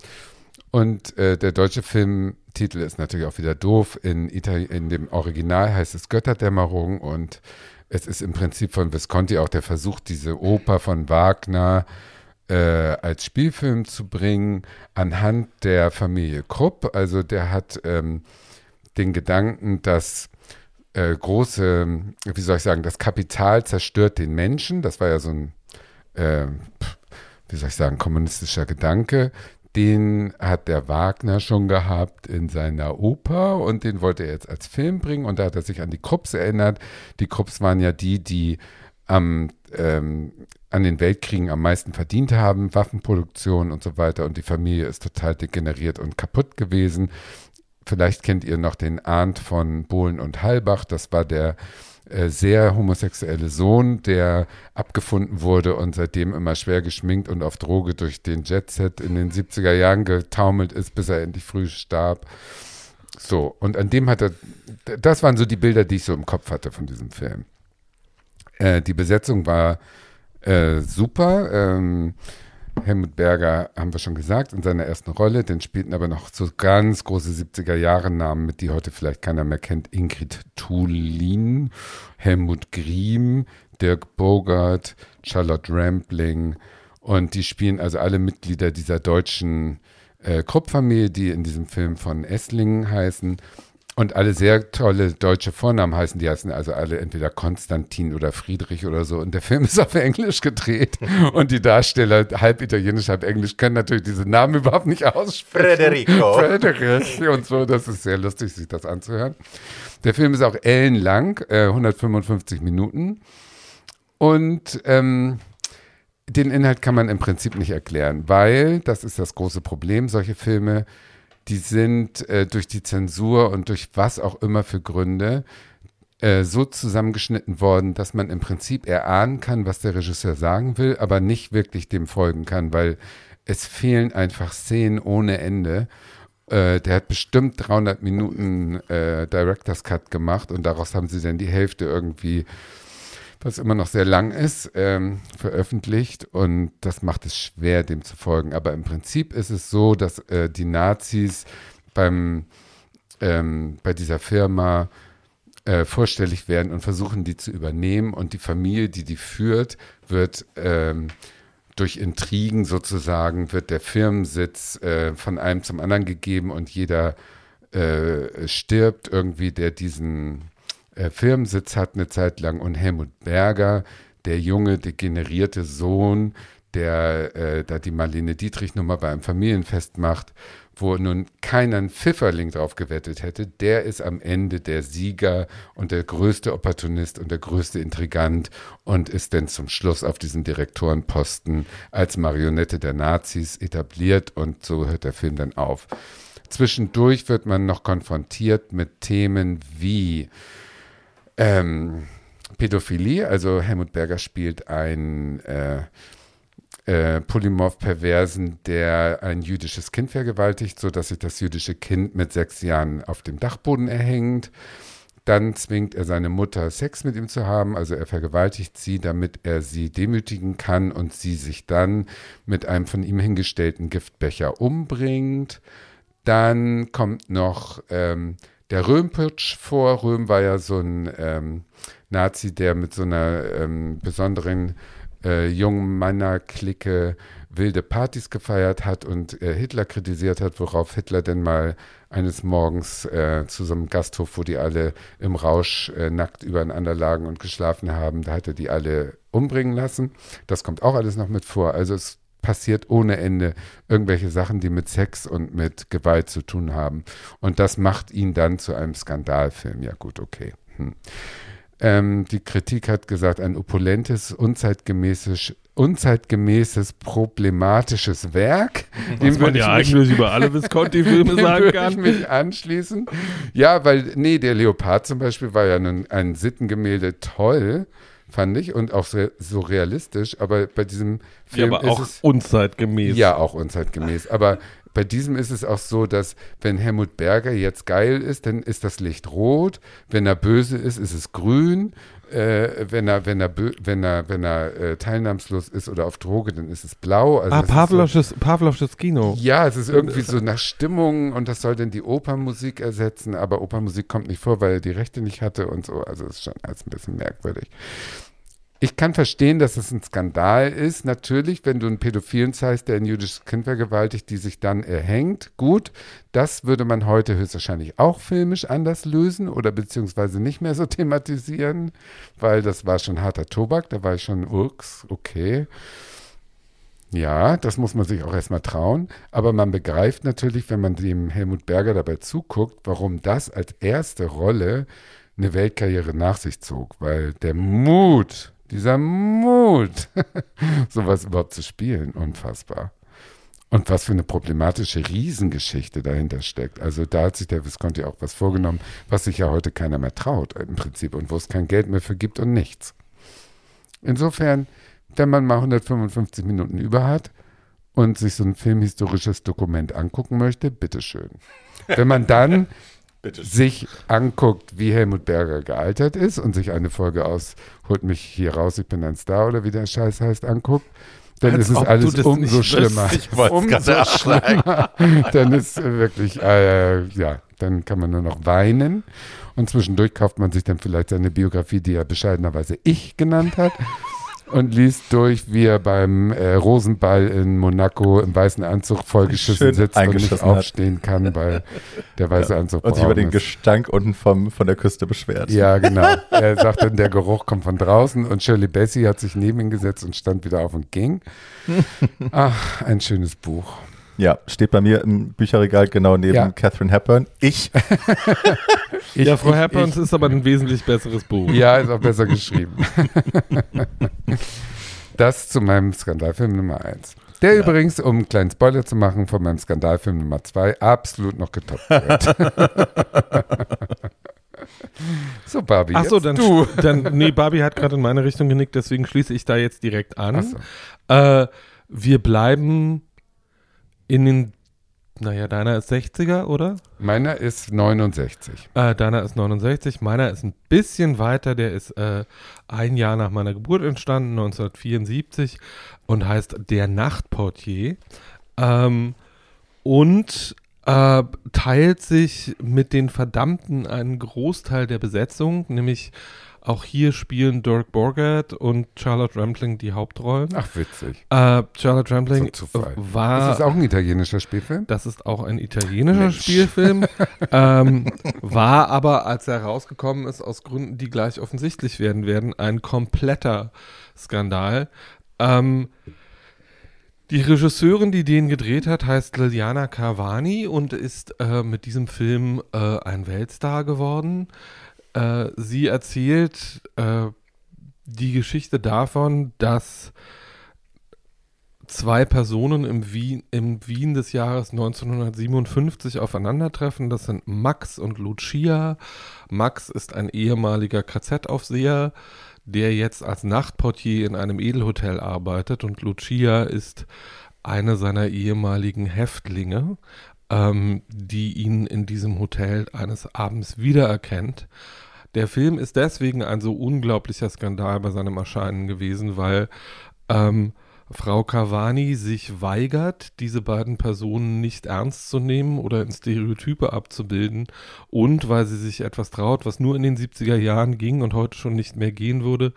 Und äh, der deutsche Filmtitel ist natürlich auch wieder doof. In, Itali in dem Original heißt es Götterdämmerung und es ist im Prinzip von Visconti auch der Versuch, diese Oper von Wagner äh, als Spielfilm zu bringen, anhand der Familie Krupp. Also der hat ähm, den Gedanken, dass äh, große, wie soll ich sagen, das Kapital zerstört den Menschen. Das war ja so ein, äh, wie soll ich sagen, kommunistischer Gedanke den hat der Wagner schon gehabt in seiner Oper und den wollte er jetzt als Film bringen und da hat er sich an die Krupps erinnert. Die Krupps waren ja die, die am, ähm, an den Weltkriegen am meisten verdient haben, Waffenproduktion und so weiter und die Familie ist total degeneriert und kaputt gewesen. Vielleicht kennt ihr noch den Arndt von Bohlen und Halbach, das war der sehr homosexuelle Sohn, der abgefunden wurde und seitdem immer schwer geschminkt und auf Droge durch den Jetset in den 70er Jahren getaumelt ist, bis er endlich früh starb. So, und an dem hat er, das waren so die Bilder, die ich so im Kopf hatte von diesem Film. Äh, die Besetzung war äh, super. Ähm, Helmut Berger, haben wir schon gesagt, in seiner ersten Rolle. Den spielten aber noch so ganz große 70er-Jahre-Namen mit, die heute vielleicht keiner mehr kennt. Ingrid Thulin, Helmut Griem, Dirk Bogart, Charlotte Rampling. Und die spielen also alle Mitglieder dieser deutschen äh, Krupp-Familie, die in diesem Film von Esslingen heißen. Und alle sehr tolle deutsche Vornamen heißen, die heißen also alle entweder Konstantin oder Friedrich oder so. Und der Film ist auf Englisch gedreht. Und die Darsteller, halb italienisch, halb englisch, können natürlich diese Namen überhaupt nicht aussprechen. Federico. Frederich und so. Das ist sehr lustig, sich das anzuhören. Der Film ist auch ellenlang, äh, 155 Minuten. Und ähm, den Inhalt kann man im Prinzip nicht erklären, weil, das ist das große Problem, solche Filme die sind äh, durch die Zensur und durch was auch immer für Gründe äh, so zusammengeschnitten worden, dass man im Prinzip erahnen kann, was der Regisseur sagen will, aber nicht wirklich dem folgen kann, weil es fehlen einfach Szenen ohne Ende. Äh, der hat bestimmt 300 Minuten äh, Director's Cut gemacht und daraus haben sie dann die Hälfte irgendwie was immer noch sehr lang ist, ähm, veröffentlicht und das macht es schwer, dem zu folgen. Aber im Prinzip ist es so, dass äh, die Nazis beim, ähm, bei dieser Firma äh, vorstellig werden und versuchen, die zu übernehmen und die Familie, die die führt, wird ähm, durch Intrigen sozusagen, wird der Firmensitz äh, von einem zum anderen gegeben und jeder äh, stirbt irgendwie, der diesen äh, Firmensitz hat eine Zeit lang und Helmut Berger, der junge, degenerierte Sohn, der äh, da die Marlene Dietrich Nummer bei einem Familienfest macht, wo nun keiner Pfifferling drauf gewettet hätte, der ist am Ende der Sieger und der größte Opportunist und der größte Intrigant und ist dann zum Schluss auf diesen Direktorenposten als Marionette der Nazis etabliert und so hört der Film dann auf. Zwischendurch wird man noch konfrontiert mit Themen wie ähm, Pädophilie, also Helmut Berger spielt einen äh, äh, Polymorph-Perversen, der ein jüdisches Kind vergewaltigt, sodass sich das jüdische Kind mit sechs Jahren auf dem Dachboden erhängt. Dann zwingt er seine Mutter, Sex mit ihm zu haben, also er vergewaltigt sie, damit er sie demütigen kann und sie sich dann mit einem von ihm hingestellten Giftbecher umbringt. Dann kommt noch ähm, der Röhmputsch vor. Röhm war ja so ein ähm, Nazi, der mit so einer ähm, besonderen äh, jungen Männerklicke wilde Partys gefeiert hat und äh, Hitler kritisiert hat, worauf Hitler denn mal eines Morgens äh, zu so einem Gasthof, wo die alle im Rausch äh, nackt übereinander lagen und geschlafen haben, da hat er die alle umbringen lassen. Das kommt auch alles noch mit vor. Also es passiert ohne Ende irgendwelche Sachen, die mit Sex und mit Gewalt zu tun haben. Und das macht ihn dann zu einem Skandalfilm. Ja gut, okay. Hm. Ähm, die Kritik hat gesagt, ein opulentes, unzeitgemäßes, unzeitgemäßes, problematisches Werk. Was man ja eigentlich über alle Visconti-Filme sagen kann. ich mich anschließen. Ja, weil, nee, der Leopard zum Beispiel war ja ein, ein Sittengemälde toll, fand ich, und auch so realistisch, aber bei diesem Film ja, aber ist auch es, unzeitgemäß. ja, auch unzeitgemäß. Aber bei diesem ist es auch so, dass wenn Helmut Berger jetzt geil ist, dann ist das Licht rot. Wenn er böse ist, ist es grün. Äh, wenn er, wenn er, wenn er, wenn er äh, teilnahmslos ist oder auf Droge, dann ist es blau. Also ah, es so, Pavlovsches, Pavlovsches Kino. ja, es ist irgendwie so nach Stimmung und das soll dann die Opernmusik ersetzen, aber Opernmusik kommt nicht vor, weil er die Rechte nicht hatte und so. Also ist schon alles ein bisschen merkwürdig. Ich kann verstehen, dass es ein Skandal ist. Natürlich, wenn du einen Pädophilen zeigst, der ein jüdisches Kind vergewaltigt, die sich dann erhängt. Gut, das würde man heute höchstwahrscheinlich auch filmisch anders lösen oder beziehungsweise nicht mehr so thematisieren, weil das war schon harter Tobak. Da war ich schon, ups, okay. Ja, das muss man sich auch erstmal trauen. Aber man begreift natürlich, wenn man dem Helmut Berger dabei zuguckt, warum das als erste Rolle eine Weltkarriere nach sich zog. Weil der Mut, dieser Mut, sowas überhaupt zu spielen, unfassbar. Und was für eine problematische Riesengeschichte dahinter steckt. Also da hat sich der Visconti auch was vorgenommen, was sich ja heute keiner mehr traut im Prinzip und wo es kein Geld mehr für gibt und nichts. Insofern, wenn man mal 155 Minuten über hat und sich so ein filmhistorisches Dokument angucken möchte, bitteschön. Wenn man dann sich anguckt, wie Helmut Berger gealtert ist und sich eine Folge aus Holt mich hier raus, ich bin ein Star oder wie der Scheiß heißt, anguckt, dann Als ist es alles umso schlimmer. umso schlimmer. dann ist wirklich, äh, ja, dann kann man nur noch weinen. Und zwischendurch kauft man sich dann vielleicht seine Biografie, die er bescheidenerweise Ich genannt hat. Und liest durch, wie er beim äh, Rosenball in Monaco im weißen Anzug vollgeschissen Schön sitzt und nicht hat. aufstehen kann, weil der weiße Anzug Und sich über den ist. Gestank unten vom, von der Küste beschwert. Ja, genau. Er sagt dann, der Geruch kommt von draußen und Shirley Bassey hat sich neben ihn gesetzt und stand wieder auf und ging. Ach, ein schönes Buch. Ja, steht bei mir im Bücherregal genau neben Ja. Catherine Hepburn. Ich, Ich, ja, Frau ich- Hepburns ich- ist aber ein wesentlich besseres Buch. Ja, ist auch besser geschrieben. das zu meinem Skandalfilm Nummer 1. Der übrigens, um einen kleinen Spoiler zu machen, von meinem Skandalfilm Nummer 2 absolut noch getoppt wird. so, Barbie, Ach so, jetzt dann, du. dann, nee, Barbie hat gerade in meine Richtung genickt, deswegen schließe ich da jetzt direkt an. So. Äh, wir bleiben in den, naja, deiner ist 60er, oder? Meiner ist 69. Äh, deiner ist 69, meiner ist ein bisschen weiter, der ist äh, ein Jahr nach meiner Geburt entstanden, 1974 und heißt Der Nachtportier. Ähm, und äh, teilt sich mit den Verdammten einen Großteil der Besetzung, nämlich auch hier spielen Dirk Borgert und Charlotte Rampling die Hauptrollen. Ach, witzig. Äh, Charlotte Rampling So war Ist das auch ein italienischer Spielfilm? das ist auch ein italienischer Mensch. Spielfilm. ähm, war aber, als er rausgekommen ist, aus Gründen, die gleich offensichtlich werden werden, ein kompletter Skandal. Ähm, die Regisseurin, die den gedreht hat, heißt Liliana Carvani und ist äh, mit diesem Film äh, ein Weltstar geworden. Äh, sie erzählt äh, die Geschichte davon, dass zwei Personen im Wien, im Wien des Jahres 1957 aufeinandertreffen. Das sind Max und Lucia. Max ist ein ehemaliger KZ-Aufseher, der jetzt als Nachtportier in einem Edelhotel arbeitet und Lucia ist eine seiner ehemaligen Häftlinge, ähm, die ihn in diesem Hotel eines Abends wiedererkennt. Der Film ist deswegen ein so unglaublicher Skandal bei seinem Erscheinen gewesen, weil ähm, Frau Cavani sich weigert, diese beiden Personen nicht ernst zu nehmen oder in Stereotype abzubilden und weil sie sich etwas traut, was nur in den 70er Jahren ging und heute schon nicht mehr gehen würde.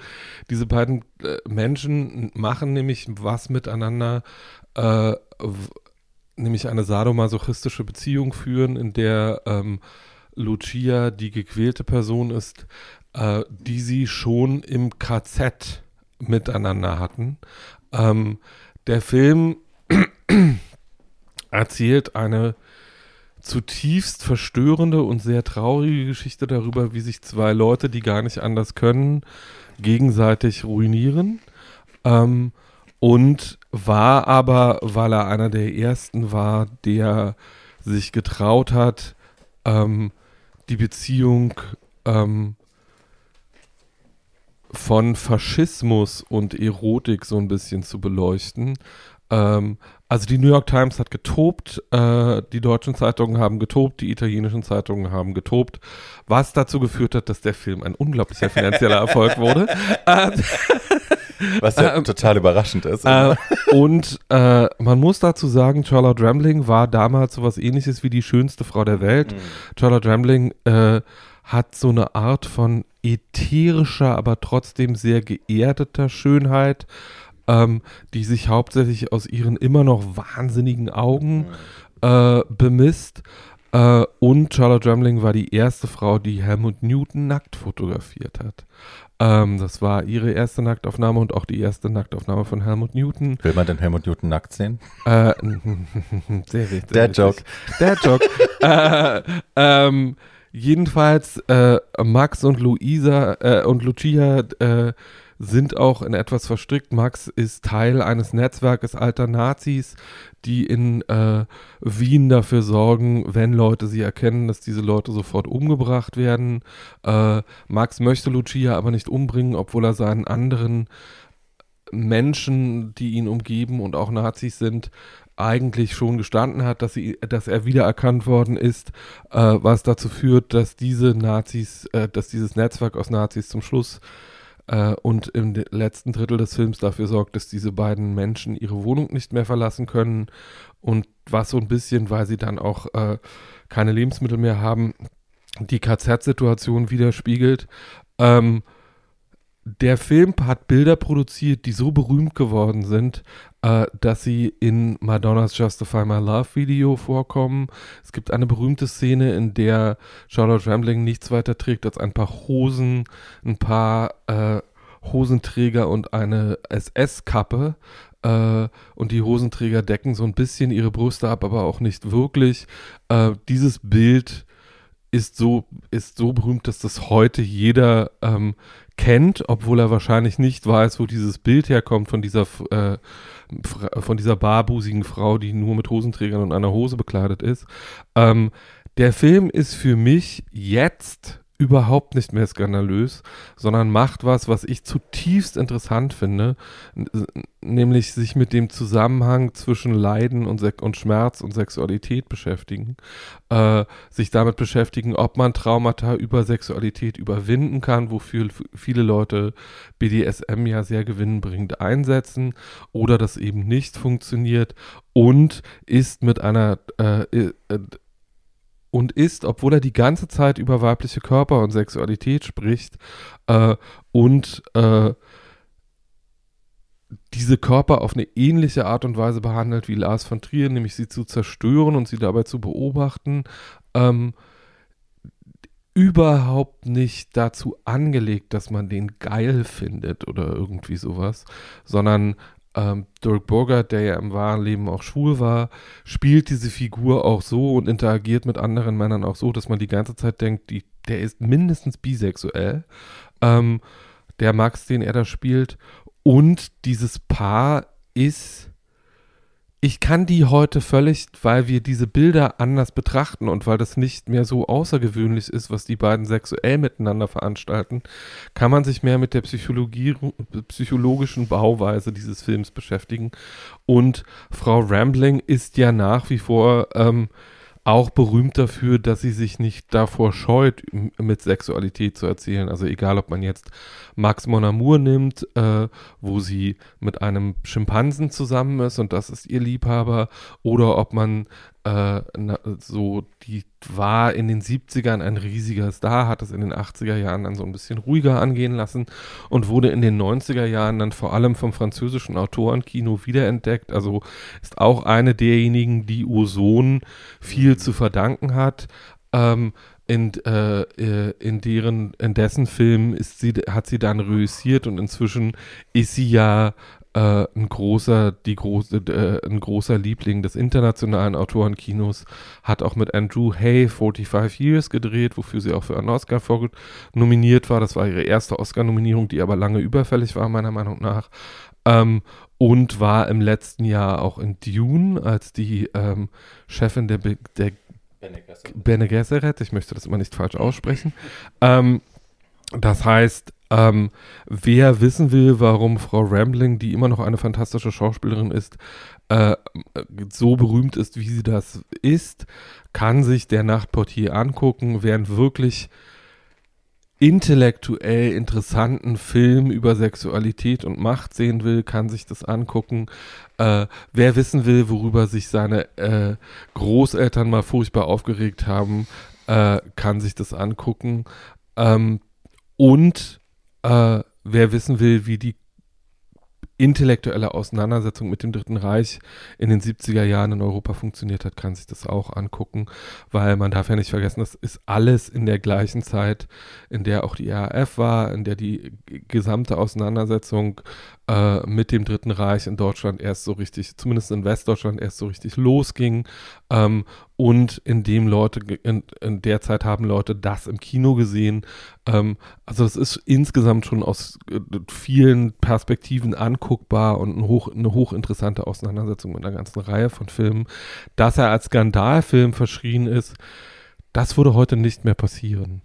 Diese beiden äh, Menschen machen nämlich was miteinander, äh, nämlich eine sadomasochistische Beziehung führen, in der ähm, Lucia die gequälte Person ist, äh, die sie schon im KZ miteinander hatten. Ähm, der Film erzählt eine zutiefst verstörende und sehr traurige Geschichte darüber, wie sich zwei Leute, die gar nicht anders können, gegenseitig ruinieren. Ähm, und war aber, weil er einer der ersten war, der sich getraut hat, ähm, die Beziehung ähm, von Faschismus und Erotik so ein bisschen zu beleuchten. Ähm, also die New York Times hat getobt, äh, die deutschen Zeitungen haben getobt, die italienischen Zeitungen haben getobt, was dazu geführt hat, dass der Film ein unglaublicher finanzieller Erfolg wurde. Äh, was ja ähm, total überraschend ist. Äh, und äh, man muss dazu sagen, Charlotte Rambling war damals so was ähnliches wie die schönste Frau der Welt. Mhm. Charlotte Rambling äh, hat so eine Art von ätherischer, aber trotzdem sehr geerdeter Schönheit, ähm, die sich hauptsächlich aus ihren immer noch wahnsinnigen Augen äh, bemisst. Äh, und Charlotte Dremling war die erste Frau, die Helmut Newton nackt fotografiert hat. Ähm, das war ihre erste Nacktaufnahme und auch die erste Nacktaufnahme von Helmut Newton. Will man denn Helmut Newton nackt sehen? Äh, sehr wichtig. Der Joke. Der Joke. äh, ähm, Jedenfalls, äh, Max und Luisa äh, und Lucia äh, sind auch in etwas verstrickt. Max ist Teil eines Netzwerkes alter Nazis, die in äh, Wien dafür sorgen, wenn Leute sie erkennen, dass diese Leute sofort umgebracht werden. Äh, Max möchte Lucia aber nicht umbringen, obwohl er seinen anderen Menschen, die ihn umgeben und auch Nazis sind, eigentlich schon gestanden hat, dass, sie, dass er wiedererkannt worden ist, äh, was dazu führt, dass diese Nazis, äh, dass dieses Netzwerk aus Nazis zum Schluss äh, und im letzten Drittel des Films dafür sorgt, dass diese beiden Menschen ihre Wohnung nicht mehr verlassen können und was so ein bisschen, weil sie dann auch äh, keine Lebensmittel mehr haben, die KZ-Situation widerspiegelt. Ähm, der Film hat Bilder produziert, die so berühmt geworden sind, äh, dass sie in Madonnas Justify My Love Video vorkommen. Es gibt eine berühmte Szene, in der Charlotte Rambling nichts weiter trägt als ein paar Hosen, ein paar äh, Hosenträger und eine SS-Kappe. Äh, und die Hosenträger decken so ein bisschen ihre Brüste ab, aber auch nicht wirklich. Äh, dieses Bild ist so, ist so berühmt, dass das heute jeder ähm, kennt, obwohl er wahrscheinlich nicht weiß, wo dieses Bild herkommt von dieser, äh, von dieser barbusigen Frau, die nur mit Hosenträgern und einer Hose bekleidet ist. Ähm, der Film ist für mich jetzt überhaupt nicht mehr skandalös, sondern macht was, was ich zutiefst interessant finde, nämlich sich mit dem Zusammenhang zwischen Leiden und, Se und Schmerz und Sexualität beschäftigen, äh, sich damit beschäftigen, ob man Traumata über Sexualität überwinden kann, wofür viele Leute BDSM ja sehr gewinnbringend einsetzen oder das eben nicht funktioniert und ist mit einer äh, äh, und ist, obwohl er die ganze Zeit über weibliche Körper und Sexualität spricht äh, und äh, diese Körper auf eine ähnliche Art und Weise behandelt wie Lars von Trier, nämlich sie zu zerstören und sie dabei zu beobachten, ähm, überhaupt nicht dazu angelegt, dass man den geil findet oder irgendwie sowas, sondern ähm, Dirk Burgert, der ja im wahren Leben auch schwul war, spielt diese Figur auch so und interagiert mit anderen Männern auch so, dass man die ganze Zeit denkt, die, der ist mindestens bisexuell. Ähm, der Max, den er da spielt. Und dieses Paar ist ich kann die heute völlig, weil wir diese Bilder anders betrachten und weil das nicht mehr so außergewöhnlich ist, was die beiden sexuell miteinander veranstalten, kann man sich mehr mit der Psychologie, psychologischen Bauweise dieses Films beschäftigen. Und Frau Rambling ist ja nach wie vor ähm, auch berühmt dafür, dass sie sich nicht davor scheut, mit Sexualität zu erzählen. Also egal, ob man jetzt Max Mon Amour nimmt, äh, wo sie mit einem Schimpansen zusammen ist und das ist ihr Liebhaber, oder ob man äh, na, so, die war in den 70ern ein riesiger Star, hat es in den 80er Jahren dann so ein bisschen ruhiger angehen lassen und wurde in den 90er Jahren dann vor allem vom französischen Autorenkino wiederentdeckt. Also ist auch eine derjenigen, die Ozon viel zu verdanken hat. Ähm, in, äh, äh, in deren, in dessen Film ist sie, hat sie dann reüssiert und inzwischen ist sie ja äh, ein großer, die große, äh, ein großer Liebling des internationalen Autorenkinos, hat auch mit Andrew Hay 45 Years gedreht, wofür sie auch für einen Oscar nominiert war. Das war ihre erste Oscar-Nominierung, die aber lange überfällig war, meiner Meinung nach. Ähm, und war im letzten Jahr auch in Dune als die ähm, Chefin der, Be der Bene Gesserit. Ich möchte das immer nicht falsch aussprechen. ähm, das heißt, ähm, wer wissen will, warum Frau Rambling, die immer noch eine fantastische Schauspielerin ist, äh, so berühmt ist, wie sie das ist, kann sich der Nachtportier angucken, während wirklich intellektuell interessanten Film über Sexualität und Macht sehen will, kann sich das angucken. Äh, wer wissen will, worüber sich seine äh, Großeltern mal furchtbar aufgeregt haben, äh, kann sich das angucken. Ähm, und äh, wer wissen will, wie die intellektuelle Auseinandersetzung mit dem Dritten Reich in den 70er Jahren in Europa funktioniert hat, kann sich das auch angucken, weil man darf ja nicht vergessen, das ist alles in der gleichen Zeit, in der auch die RAF war, in der die gesamte Auseinandersetzung äh, mit dem Dritten Reich in Deutschland erst so richtig, zumindest in Westdeutschland erst so richtig losging ähm, und in dem Leute, in, in, der Zeit haben Leute das im Kino gesehen. Ähm, also das ist insgesamt schon aus äh, vielen Perspektiven anguckbar und ein hoch, eine hochinteressante Auseinandersetzung mit einer ganzen Reihe von Filmen. Dass er als Skandalfilm verschrien ist, das würde heute nicht mehr passieren.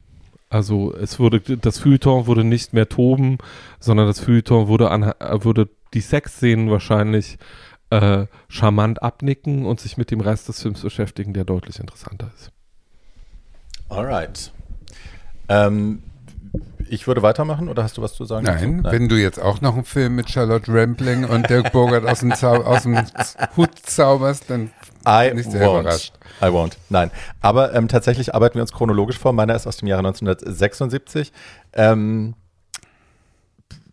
Also es wurde, das Feuilleton wurde nicht mehr toben, sondern das Feuilleton würde, an, würde die Sexszenen wahrscheinlich äh, charmant abnicken und sich mit dem Rest des Films beschäftigen, der deutlich interessanter ist. Alright. Ähm, ich würde weitermachen oder hast du was zu sagen? Nein, Nein, wenn du jetzt auch noch einen Film mit Charlotte Rampling und Dirk Bogart aus dem, aus dem Hut zauberst, dann I bin ich sehr won't. überrascht. I won't. Nein. Aber ähm, tatsächlich arbeiten wir uns chronologisch vor. Meiner ist aus dem Jahre 1976. Ähm,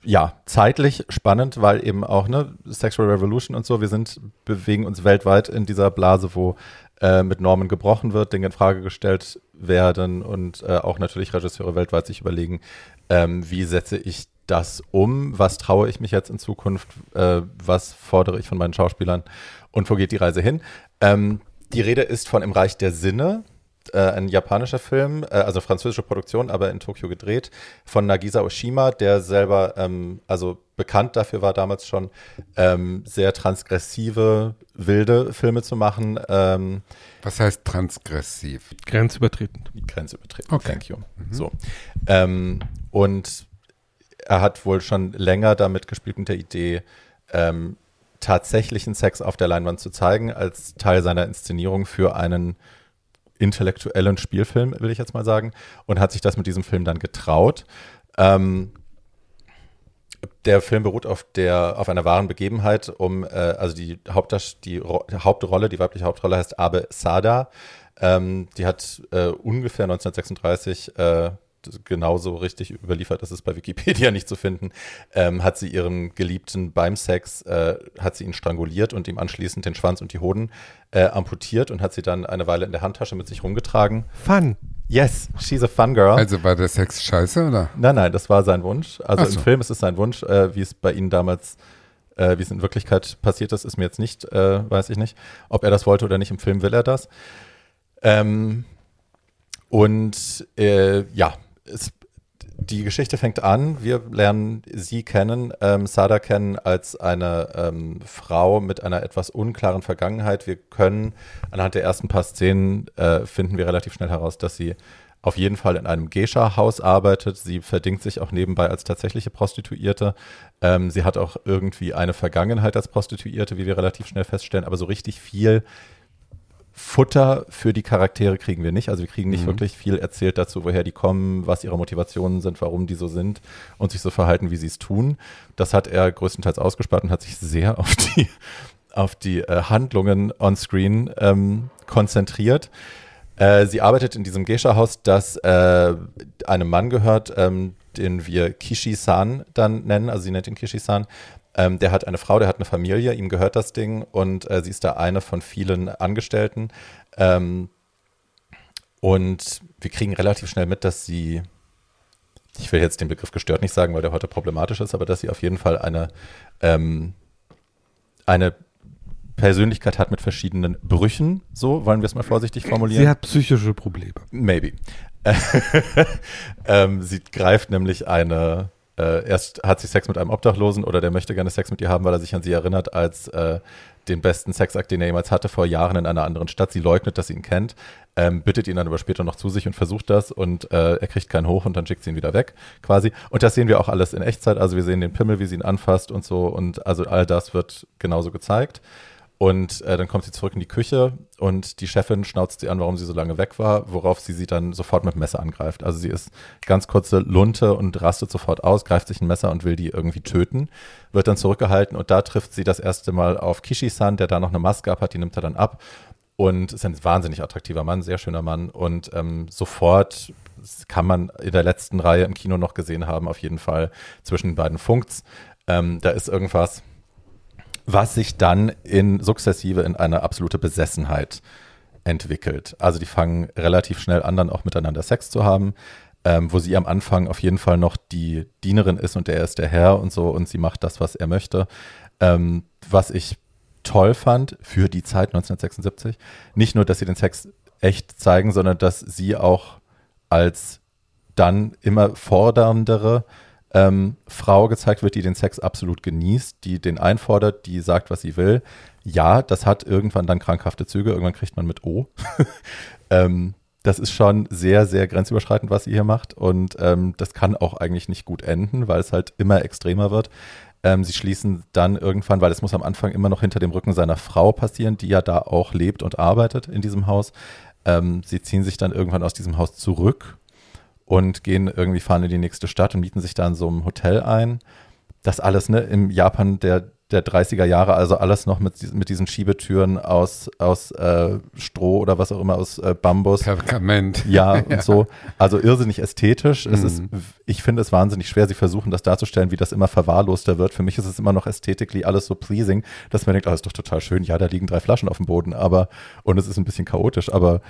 ja, zeitlich spannend, weil eben auch, ne, Sexual Revolution und so, wir sind, bewegen uns weltweit in dieser Blase, wo äh, mit Normen gebrochen wird, Dinge in Frage gestellt werden und äh, auch natürlich Regisseure weltweit sich überlegen, ähm, wie setze ich das um, was traue ich mich jetzt in Zukunft, äh, was fordere ich von meinen Schauspielern und wo geht die Reise hin. Ähm, die Rede ist von Im Reich der Sinne, äh, ein japanischer Film, äh, also französische Produktion, aber in Tokio gedreht, von Nagisa Oshima, der selber, ähm, also bekannt dafür war damals schon, ähm, sehr transgressive, wilde Filme zu machen. Ähm, Was heißt transgressiv? Grenzübertretend. Grenzübertretend, okay. thank you. Mhm. So. Ähm, und er hat wohl schon länger damit gespielt mit der Idee, ähm, tatsächlichen Sex auf der Leinwand zu zeigen, als Teil seiner Inszenierung für einen intellektuellen Spielfilm, will ich jetzt mal sagen, und hat sich das mit diesem Film dann getraut. Ähm, der Film beruht auf der auf einer wahren Begebenheit, um äh, also die, Haupt, die Hauptrolle, die weibliche Hauptrolle heißt Abe Sada. Ähm, die hat äh, ungefähr 1936 äh, genauso richtig überliefert, das ist bei Wikipedia nicht zu finden, ähm, hat sie ihren Geliebten beim Sex, äh, hat sie ihn stranguliert und ihm anschließend den Schwanz und die Hoden äh, amputiert und hat sie dann eine Weile in der Handtasche mit sich rumgetragen. Fun. Yes, she's a fun girl. Also war der Sex scheiße, oder? Nein, nein, das war sein Wunsch. Also so. im Film ist es sein Wunsch, äh, wie es bei ihnen damals äh, wie es in Wirklichkeit passiert ist, ist mir jetzt nicht, äh, weiß ich nicht. Ob er das wollte oder nicht, im Film will er das. Ähm, und äh, ja, es, die Geschichte fängt an. Wir lernen sie kennen, ähm, Sada kennen als eine ähm, Frau mit einer etwas unklaren Vergangenheit. Wir können anhand der ersten paar Szenen äh, finden wir relativ schnell heraus, dass sie auf jeden Fall in einem Geisha-Haus arbeitet. Sie verdingt sich auch nebenbei als tatsächliche Prostituierte. Ähm, sie hat auch irgendwie eine Vergangenheit als Prostituierte, wie wir relativ schnell feststellen, aber so richtig viel Futter für die Charaktere kriegen wir nicht. Also wir kriegen nicht Mhm. wirklich viel erzählt dazu, woher die kommen, was ihre Motivationen sind, warum die so sind und sich so verhalten, wie sie es tun. Das hat er größtenteils ausgespart und hat sich sehr auf die, auf die äh, Handlungen on Screen ähm, konzentriert. Äh, sie arbeitet in diesem Geisha-Haus, das äh, einem Mann gehört, ähm, den wir Kishi-san dann nennen. Also sie nennt ihn Kishi-san. Ähm, der hat eine Frau, der hat eine Familie, ihm gehört das Ding und äh, sie ist da eine von vielen Angestellten. Ähm, und wir kriegen relativ schnell mit, dass sie, ich will jetzt den Begriff gestört nicht sagen, weil der heute problematisch ist, aber dass sie auf jeden Fall eine, ähm, eine Persönlichkeit hat mit verschiedenen Brüchen, so wollen wir es mal vorsichtig formulieren. Sie hat psychische Probleme. Maybe. ähm, sie greift nämlich eine, äh, erst hat sie Sex mit einem Obdachlosen oder der möchte gerne Sex mit ihr haben, weil er sich an sie erinnert als äh, den besten Sexakt, den er jemals hatte, vor Jahren in einer anderen Stadt. Sie leugnet, dass sie ihn kennt, ähm, bittet ihn dann aber später noch zu sich und versucht das und äh, er kriegt keinen hoch und dann schickt sie ihn wieder weg, quasi. Und das sehen wir auch alles in Echtzeit. Also wir sehen den Pimmel, wie sie ihn anfasst und so und also all das wird genauso gezeigt. Und äh, dann kommt sie zurück in die Küche und die Chefin schnauzt sie an, warum sie so lange weg war, worauf sie sie dann sofort mit dem Messer angreift. Also sie ist ganz kurze Lunte und rastet sofort aus, greift sich ein Messer und will die irgendwie töten, wird dann zurückgehalten und da trifft sie das erste Mal auf Kishi-san, der da noch eine Maske ab hat, die nimmt er dann ab und ist ein wahnsinnig attraktiver Mann, sehr schöner Mann und ähm, sofort kann man in der letzten Reihe im Kino noch gesehen haben, auf jeden Fall zwischen den beiden Funks. Ähm, da ist irgendwas, was sich dann in sukzessive in eine absolute Besessenheit entwickelt. Also die fangen relativ schnell an, dann auch miteinander Sex zu haben, ähm, wo sie am Anfang auf jeden Fall noch die Dienerin ist und er ist der Herr und so und sie macht das, was er möchte. Ähm, was ich toll fand für die Zeit 1976, nicht nur, dass sie den Sex echt zeigen, sondern dass sie auch als dann immer forderndere ähm, Frau gezeigt wird, die den Sex absolut genießt, die den einfordert, die sagt, was sie will. Ja, das hat irgendwann dann krankhafte Züge, irgendwann kriegt man mit O. ähm, das ist schon sehr, sehr grenzüberschreitend, was sie hier macht. Und ähm, das kann auch eigentlich nicht gut enden, weil es halt immer extremer wird. Ähm, sie schließen dann irgendwann, weil es muss am Anfang immer noch hinter dem Rücken seiner Frau passieren, die ja da auch lebt und arbeitet in diesem Haus. Ähm, sie ziehen sich dann irgendwann aus diesem Haus zurück und gehen irgendwie fahren in die nächste Stadt und mieten sich da in so einem Hotel ein. Das alles, ne, im Japan der, der 30er Jahre, also alles noch mit, diesen- mit diesen Schiebetüren aus, aus äh, Stroh oder was auch immer, aus äh, Bambus. Pergament. Ja, und so. Also irrsinnig ästhetisch. Es ist, Mhm. ich finde es wahnsinnig schwer. Sie versuchen das darzustellen, wie das immer verwahrloster wird. Für mich ist es immer noch ästhetically alles so pleasing, dass man denkt, oh, ist doch total schön. Ja, da liegen drei Flaschen auf dem Boden, aber, und es ist ein bisschen chaotisch, aber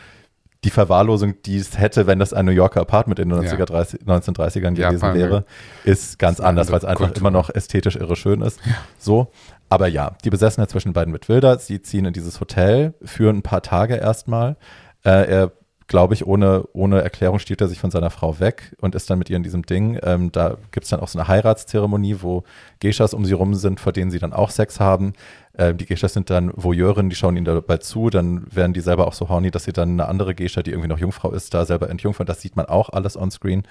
die Verwahrlosung, die es hätte, wenn das ein New Yorker Apartment in den Ja. 90er, 30, 1930ern gewesen Japan, wäre, ist ganz eine anders, weil es einfach Kultur. immer noch ästhetisch irre schön ist. So. Aber ja, die Besessenheit zwischen den beiden wird wilder. Sie ziehen in dieses Hotel für ein paar Tage erstmal. Äh, er, glaube ich, ohne, ohne Erklärung stiehlt er sich von seiner Frau weg und ist dann mit ihr in diesem Ding. Ähm, da gibt es dann auch so eine Heiratszeremonie, wo Geishas um sie rum sind, vor denen sie dann auch Sex haben. Ähm, die Geishas sind dann Voyeurinnen, die schauen ihnen dabei zu. Dann werden die selber auch so horny, dass sie dann eine andere Geisha, die irgendwie noch Jungfrau ist, da selber entjungfern. Das sieht man auch alles on screen.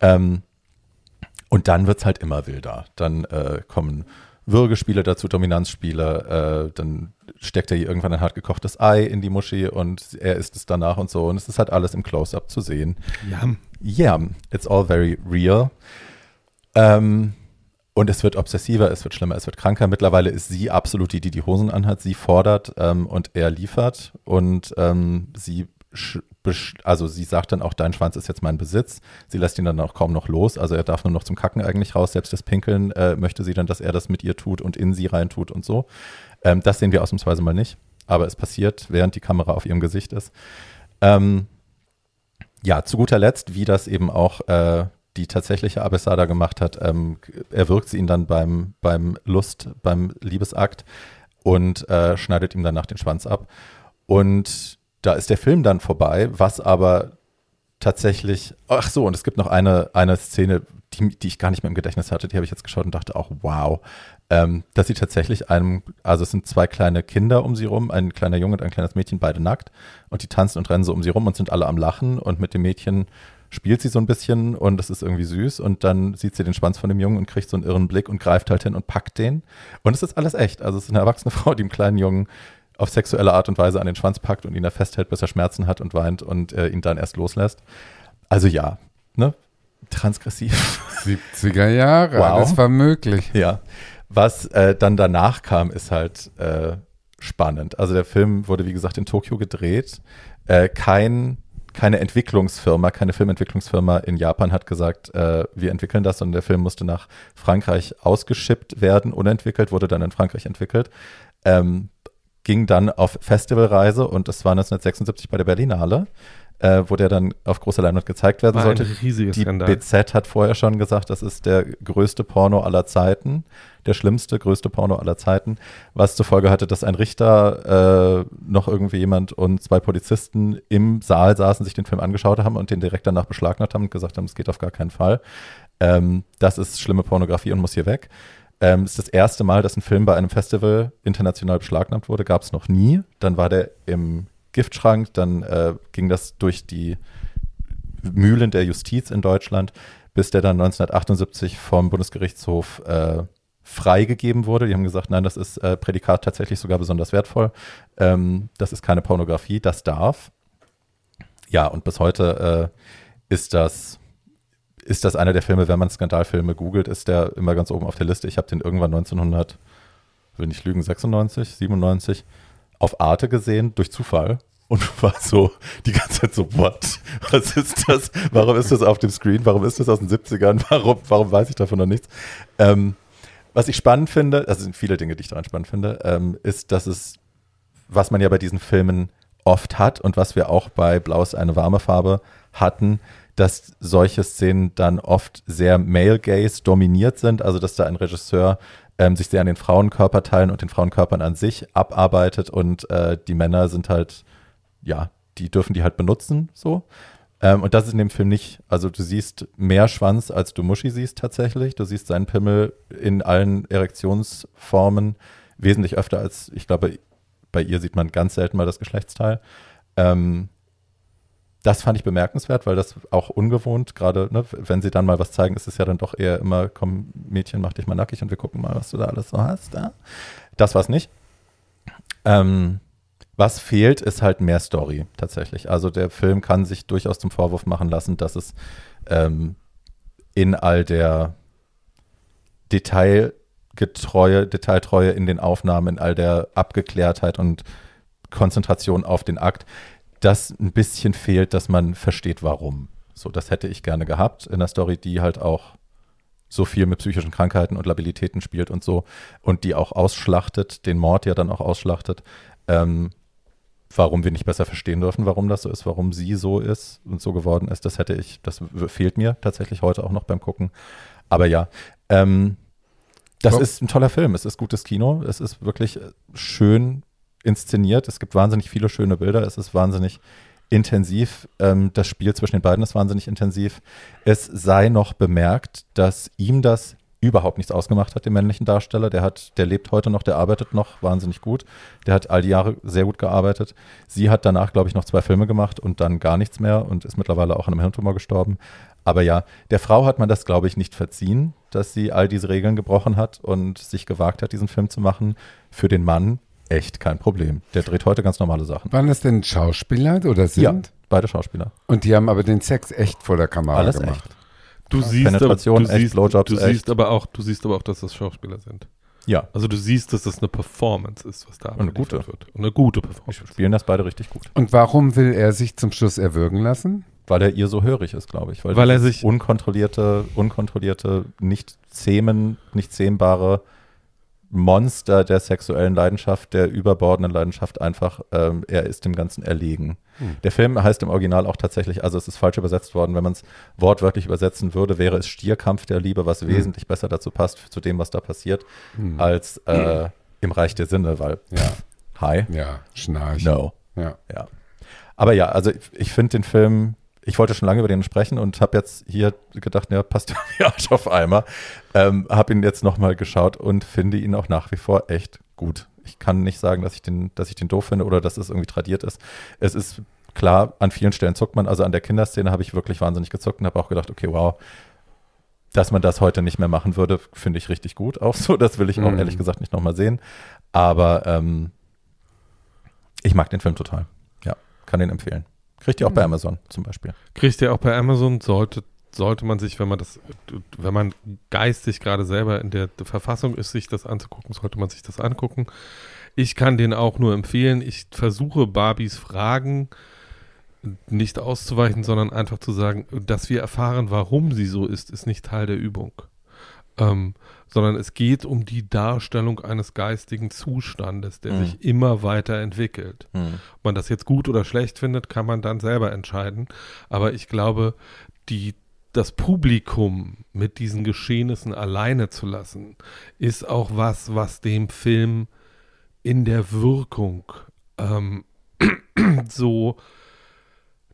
Ähm, und dann wird es halt immer wilder. Dann äh, kommen Würgespiele dazu, Dominanzspiele, äh, dann steckt er ihr irgendwann ein hart gekochtes Ei in die Muschi und er isst es danach und so. Und es ist halt alles im Close-Up zu sehen. Ja. Yeah, it's all very real. Ähm, und es wird obsessiver, es wird schlimmer, es wird kranker. Mittlerweile ist sie absolut die, die die Hosen anhat. Sie fordert ähm, und er liefert. Und ähm, sie, also sie sagt dann auch, dein Schwanz ist jetzt mein Besitz. Sie lässt ihn dann auch kaum noch los. Also er darf nur noch zum Kacken eigentlich raus. Selbst das Pinkeln äh, möchte sie dann, dass er das mit ihr tut und in sie reintut und so. Ähm, das sehen wir ausnahmsweise mal nicht. Aber es passiert, während die Kamera auf ihrem Gesicht ist. Ähm, ja, zu guter Letzt, wie das eben auch äh, die tatsächliche Abessada gemacht hat, ähm, erwürgt sie ihn dann beim, beim Lust, beim Liebesakt und äh, schneidet ihm danach den Schwanz ab. Und da ist der Film dann vorbei, was aber tatsächlich, ach so, und es gibt noch eine, eine Szene, die, die ich gar nicht mehr im Gedächtnis hatte, die habe ich jetzt geschaut und dachte auch, wow, ähm, dass sie tatsächlich einem, also es sind zwei kleine Kinder um sie rum, ein kleiner Junge und ein kleines Mädchen, beide nackt, und die tanzen und rennen so um sie rum und sind alle am Lachen und mit dem Mädchen spielt sie so ein bisschen und das ist irgendwie süß und dann sieht sie den Schwanz von dem Jungen und kriegt so einen irren Blick und greift halt hin und packt den. Und es ist alles echt, also es ist eine erwachsene Frau, die dem kleinen Jungen auf sexuelle Art und Weise an den Schwanz packt und ihn da festhält, bis er Schmerzen hat und weint und äh, ihn dann erst loslässt. Also ja, ne? Transgressiv. 70er Jahre, Wow. das war möglich. Ja. Was äh, dann danach kam, ist halt äh, spannend. Also der Film wurde, wie gesagt, in Tokio gedreht. Äh, kein, keine Entwicklungsfirma, keine Filmentwicklungsfirma in Japan hat gesagt, äh, wir entwickeln das, sondern der Film musste nach Frankreich ausgeschippt werden, unentwickelt, wurde dann in Frankreich entwickelt. Ähm, ging dann auf Festivalreise und das war 1976 bei der Berlinale, äh, wo der dann auf großer Leinwand gezeigt werden War ein sollte. riesiger Die Skandal. BZ hat vorher schon gesagt, das ist der größte Porno aller Zeiten, der schlimmste, größte Porno aller Zeiten, was zur Folge hatte, dass ein Richter, äh, noch irgendwie jemand und zwei Polizisten im Saal saßen, sich den Film angeschaut haben und den direkt danach beschlagnahmt haben und gesagt haben, es geht auf gar keinen Fall. Ähm, das ist schlimme Pornografie und muss hier weg. Ähm, ist das erste Mal, dass ein Film bei einem Festival international beschlagnahmt wurde, gab es noch nie. Dann war der im Giftschrank, dann äh, ging das durch die Mühlen der Justiz in Deutschland, bis der dann 1978 vom Bundesgerichtshof äh, freigegeben wurde. Die haben gesagt, nein, das ist äh, Prädikat tatsächlich sogar besonders wertvoll. Ähm, das ist keine Pornografie, das darf. Ja, und bis heute äh, ist das ist das einer der Filme, wenn man Skandalfilme googelt, ist der immer ganz oben auf der Liste. Ich habe den irgendwann 1900, will nicht lügen, 96, 97 auf Arte gesehen, durch Zufall. Und war so die ganze Zeit so, what? Was ist das? Warum ist das auf dem Screen? Warum ist das aus den 70ern? Warum, warum weiß ich davon noch nichts? Ähm, was ich spannend finde, also sind viele Dinge, die ich daran spannend finde, ähm, ist, dass es, was man ja bei diesen Filmen oft hat und was wir auch bei Blau ist eine warme Farbe hatten, dass solche Szenen dann oft sehr male gaze dominiert sind, also dass da ein Regisseur ähm, sich sehr an den Frauenkörperteilen und den Frauenkörpern an sich abarbeitet und äh, die Männer sind halt, ja, die dürfen die halt benutzen, so. Ähm, und das ist in dem Film nicht, also du siehst mehr Schwanz, als du Muschi siehst tatsächlich. Du siehst seinen Pimmel in allen Erektionsformen wesentlich öfter als, ich glaube, bei ihr sieht man ganz selten mal das Geschlechtsteil. Ähm, das fand ich bemerkenswert, weil das auch ungewohnt, gerade ne, wenn sie dann mal was zeigen, ist es ja dann doch eher immer, komm, Mädchen, mach dich mal nackig und wir gucken mal, was du da alles so hast. Ja? Das war's nicht. Ähm, was fehlt, ist halt mehr Story tatsächlich. Also der Film kann sich durchaus zum Vorwurf machen lassen, dass es ähm, in all der Detailgetreue, Detailtreue in den Aufnahmen, in all der Abgeklärtheit und Konzentration auf den Akt, das ein bisschen fehlt, dass man versteht, warum. So, das hätte ich gerne gehabt in der Story, die halt auch so viel mit psychischen Krankheiten und Labilitäten spielt und so und die auch ausschlachtet, den Mord ja dann auch ausschlachtet. Ähm, warum wir nicht besser verstehen dürfen, warum das so ist, warum sie so ist und so geworden ist, das hätte ich, das fehlt mir tatsächlich heute auch noch beim Gucken. Aber ja, ähm, das Warum- ist ein toller Film. Es ist gutes Kino. Es ist wirklich äh, schön inszeniert. Es gibt wahnsinnig viele schöne Bilder. Es ist wahnsinnig intensiv. Ähm, das Spiel zwischen den beiden ist wahnsinnig intensiv. Es sei noch bemerkt, dass ihm das überhaupt nichts ausgemacht hat, dem männlichen Darsteller. Der hat, der lebt heute noch, der arbeitet noch wahnsinnig gut. Der hat all die Jahre sehr gut gearbeitet. Sie hat danach, glaube ich, noch zwei Filme gemacht und dann gar nichts mehr und ist mittlerweile auch an einem Hirntumor gestorben. Aber ja, der Frau hat man das, glaube ich, nicht verziehen, dass sie all diese Regeln gebrochen hat und sich gewagt hat, diesen Film zu machen. Für den Mann echt kein Problem. Der dreht heute ganz normale Sachen. Waren das denn Schauspieler oder sind? Ja, beide Schauspieler. Und die haben aber den Sex echt vor der Kamera Alles gemacht. echt. Du siehst, aber, Penetration, du echt, siehst, Blowjobs, du echt. siehst aber auch, du siehst aber auch, dass das Schauspieler sind. Ja, Also du siehst, dass das eine Performance ist, was da eine gute. wird. Und eine gute Performance. spielen das beide richtig gut. Und warum will er sich zum Schluss erwürgen lassen? Weil er ihr so hörig ist, glaube ich. Weil er dieses sich- unkontrollierte, unkontrollierte, nicht zähmen, nicht zähmbare Monster der sexuellen Leidenschaft, der überbordenden Leidenschaft einfach, ähm, er ist dem Ganzen erlegen. Hm. Der Film heißt im Original auch tatsächlich, also es ist falsch übersetzt worden, wenn man es wortwörtlich übersetzen würde, wäre es Stierkampf der Liebe, was Hm. wesentlich besser dazu passt, zu dem, was da passiert, Hm. als äh, im Reich der Sinne, weil, Ja, hi, ja, Schnarch. no. Ja. Ja. Aber ja, also ich, ich finde den Film, ich wollte schon lange über den sprechen und habe jetzt hier gedacht, ja, passt ja Arsch auf Eimer. Ähm, habe ihn jetzt nochmal geschaut und finde ihn auch nach wie vor echt gut. Ich kann nicht sagen, dass ich den, dass ich den doof finde oder dass es irgendwie tradiert ist. Es ist klar, an vielen Stellen zuckt man. Also an der Kinderszene habe ich wirklich wahnsinnig gezuckt und habe auch gedacht, okay, wow, dass man das heute nicht mehr machen würde, finde ich richtig gut. Auch so, das will ich auch Mhm. ehrlich gesagt nicht nochmal sehen. Aber ähm, Ich mag den Film total. Ja, kann den empfehlen. Kriegt ihr auch bei Mhm. Amazon zum Beispiel. Kriegt ihr auch bei Amazon, sollte, sollte man sich, wenn man das, wenn man geistig gerade selber in der Verfassung ist, sich das anzugucken, sollte man sich das angucken. Ich kann den auch nur empfehlen. Ich versuche Barbies Fragen nicht auszuweichen, sondern einfach zu sagen, dass wir erfahren, warum sie so ist, ist nicht Teil der Übung. Ähm, sondern es geht um die Darstellung eines geistigen Zustandes, der Mhm. sich immer weiter entwickelt. Hm. Ob man das jetzt gut oder schlecht findet, kann man dann selber entscheiden. Aber ich glaube, die, das Publikum mit diesen Geschehnissen alleine zu lassen, ist auch was, was dem Film in der Wirkung ähm, so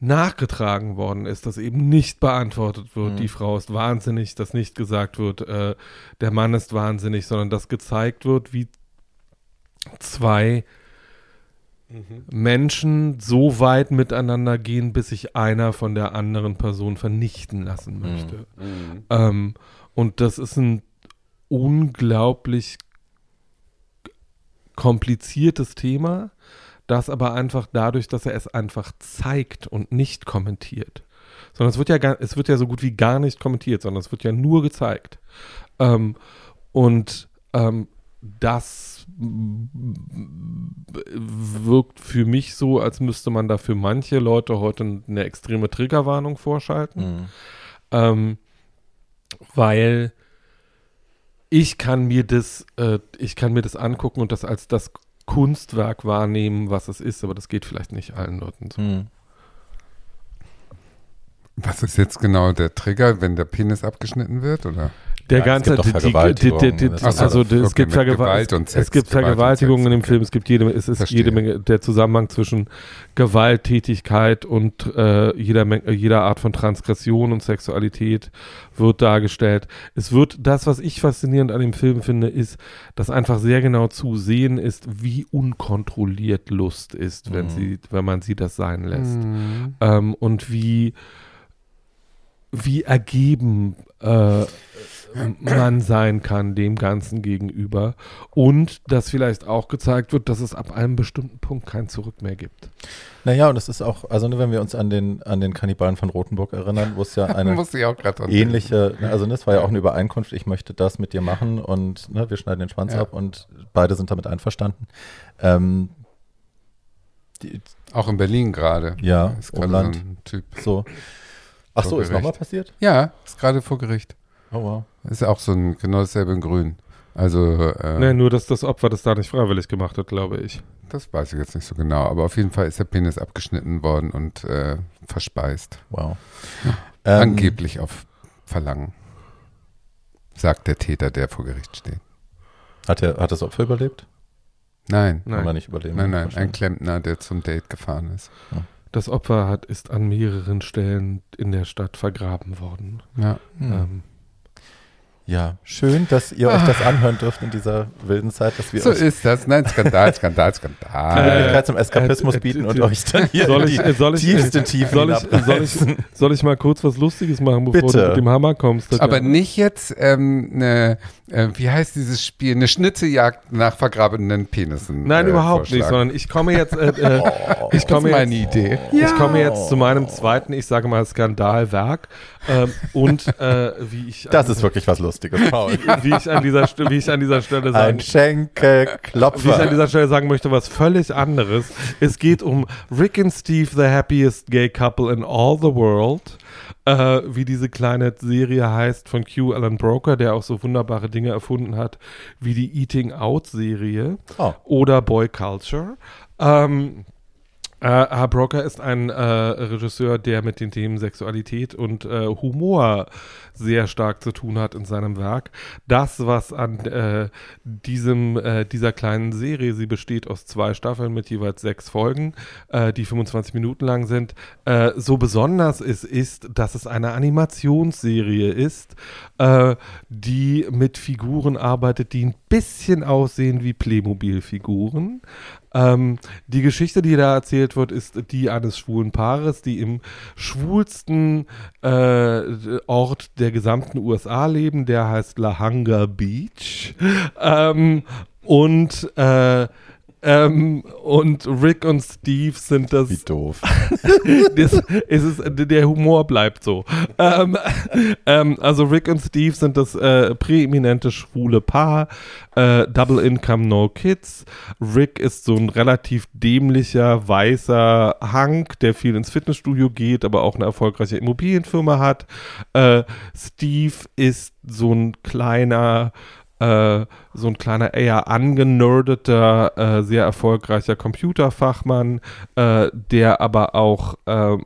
nachgetragen worden ist, dass eben nicht beantwortet wird, Mhm. die Frau ist wahnsinnig, dass nicht gesagt wird, äh, der Mann ist wahnsinnig, sondern dass gezeigt wird, wie zwei Menschen so weit miteinander gehen, bis sich einer von der anderen Person vernichten lassen möchte. Ähm, und das ist ein unglaublich kompliziertes Thema, das aber einfach dadurch, dass er es einfach zeigt und nicht kommentiert. Sondern es wird ja gar, es wird ja so gut wie gar nicht kommentiert, sondern es wird ja nur gezeigt. Ähm, und ähm, das wirkt für mich so, als müsste man da für manche Leute heute eine extreme Triggerwarnung vorschalten Hm. ähm, weil ich kann mir das, äh, ich kann mir das angucken und das als das Kunstwerk wahrnehmen, was es ist, aber das geht vielleicht nicht allen Leuten so. Hm. Was ist jetzt genau der Trigger, wenn der Penis abgeschnitten wird, oder? Der Ja, es ganze, gibt doch die, die, die, Vergewaltigungen, die, das die, ist also es gibt, Gewalt und Sex, es gibt Vergewaltigungen in dem. Film, es gibt jede, es ist Verstehe. jede Menge, der Zusammenhang zwischen Gewalttätigkeit und äh, jeder, Menge, jeder Art von Transgression und Sexualität wird dargestellt. Es wird, das, was ich faszinierend an dem Film finde, ist, dass einfach sehr genau zu sehen ist, wie unkontrolliert Lust ist, wenn Mhm. sie, wenn man sie das sein lässt Mhm. ähm, und wie, wie ergeben äh, man sein kann dem Ganzen gegenüber und dass vielleicht auch gezeigt wird, dass es ab einem bestimmten Punkt kein Zurück mehr gibt. Naja, und es ist auch, also ne, wenn wir uns an den, an den Kannibalen von Rothenburg erinnern, wo es ja eine ähnliche, ne, also ne, es war ja auch eine Übereinkunft, ich möchte das mit dir machen und ne, wir schneiden den Schwanz Ja. ab und beide sind damit einverstanden. Ähm, die, Auch in Berlin gerade. Ja, ist gerade so ein Typ. so. Ach so, ist nochmal passiert? Ja, ist gerade vor Gericht. Oh wow. Ist auch so ein genau dasselbe in Grün. Also äh, Nee, nur, dass das Opfer das da nicht freiwillig gemacht hat, glaube ich. das weiß ich jetzt nicht so genau, aber auf jeden Fall ist der Penis abgeschnitten worden und äh, verspeist. Wow. Ähm, Angeblich auf Verlangen. Sagt der Täter, der vor Gericht steht. Hat, er, hat das Opfer überlebt? Nein, Kann man Nein, nicht überleben. nein, nein, ein. Klempner, der zum Date gefahren ist. das Opfer hat, ist an mehreren Stellen in der Stadt vergraben worden. Ja. Hm. Ähm, Ja, schön, dass ihr euch das anhören dürft in dieser wilden Zeit, dass wir So ist das. Nein, Skandal, Skandal, die Skandal. Möglichkeit zum Eskapismus äh, äh, bieten äh, und äh, euch dann hier soll ich, die äh, soll ich, tiefsten Tiefen soll ich, soll ich, soll ich mal kurz was Lustiges machen, bevor Bitte. du mit dem Hammer kommst? Aber nicht jetzt ähm, eine, äh, wie heißt dieses Spiel, eine Schnitzeljagd nach vergrabenen Penissen. Nein, äh, überhaupt nicht, sondern ich komme jetzt, äh, äh, Oh. ich Das komme ist jetzt, meine Idee. ich komme jetzt zu meinem zweiten, ich sage mal Skandalwerk ähm, und äh, wie ich Das ist wirklich was Lustiges, Paul. wie ich an dieser wie ich an dieser Stelle sagen Ein wie ich an Schenkelklopfer. dieser Stelle sagen möchte, was völlig anderes. Es geht um Rick and Steve, the happiest gay couple in all the world. Äh, wie diese kleine Serie heißt von Q Alan Broker, der auch so wunderbare Dinge erfunden hat, wie die Eating Out Serie Oh. oder Boy Culture. Ähm, äh, Herr Brocker ist ein äh, Regisseur, der mit den Themen Sexualität und äh, Humor sehr stark zu tun hat in seinem Werk. Das, was an äh, diesem, äh, dieser kleinen Serie, sie besteht aus zwei Staffeln mit jeweils sechs Folgen, äh, die 25 Minuten lang sind, so besonders ist, ist, dass es eine Animationsserie ist, die mit Figuren arbeitet, die ein bisschen aussehen wie Playmobil-Figuren. Ähm, die Geschichte, die da erzählt wird, ist die eines schwulen Paares, die im schwulsten äh, Ort der gesamten USA leben. Der heißt La Hunger Beach. Ähm, und äh, Ähm, und Rick und Steve sind das. Wie doof. das ist es, der Humor bleibt so. Ähm, ähm, also Rick und Steve sind das äh, präeminente schwule Paar. Äh, Double Income, No Kids. Rick ist so ein relativ dämlicher, weißer Hank, der viel ins Fitnessstudio geht, aber auch eine erfolgreiche Immobilienfirma hat. Äh, Steve ist so ein kleiner äh, so ein kleiner, eher angenerdeter, äh, sehr erfolgreicher Computerfachmann, äh, der aber auch, ähm,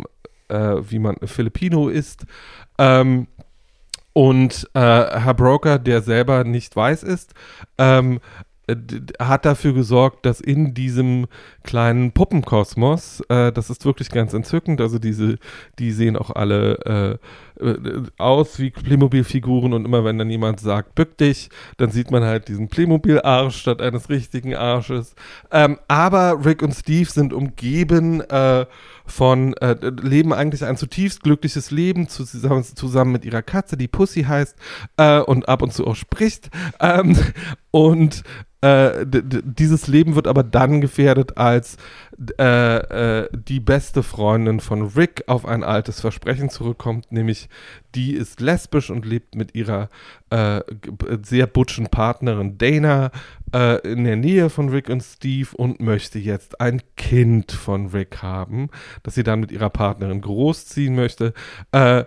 äh, wie man Filipino ist. Ähm, und äh, Herr Broker, der selber nicht weiß ist, ähm, hat dafür gesorgt, dass in diesem kleinen Puppenkosmos, äh, das ist wirklich ganz entzückend, also diese, die sehen auch alle äh, aus wie Playmobil-Figuren und immer wenn dann jemand sagt, bück dich, dann sieht man halt diesen Playmobil-Arsch statt eines richtigen Arsches. Ähm, aber Rick und Steve sind umgeben äh, von, äh, leben eigentlich ein zutiefst glückliches Leben zusammen, zusammen mit ihrer Katze, die Pussy heißt äh, und ab und zu auch spricht. Ähm, und äh, dieses Leben wird aber dann gefährdet, als äh, äh, die beste Freundin von Rick auf ein altes Versprechen zurückkommt, nämlich die ist lesbisch und lebt mit ihrer äh, sehr butschen Partnerin Dana äh, in der Nähe von Rick und Steve und möchte jetzt ein Kind von Rick haben, das sie dann mit ihrer Partnerin großziehen möchte. Äh,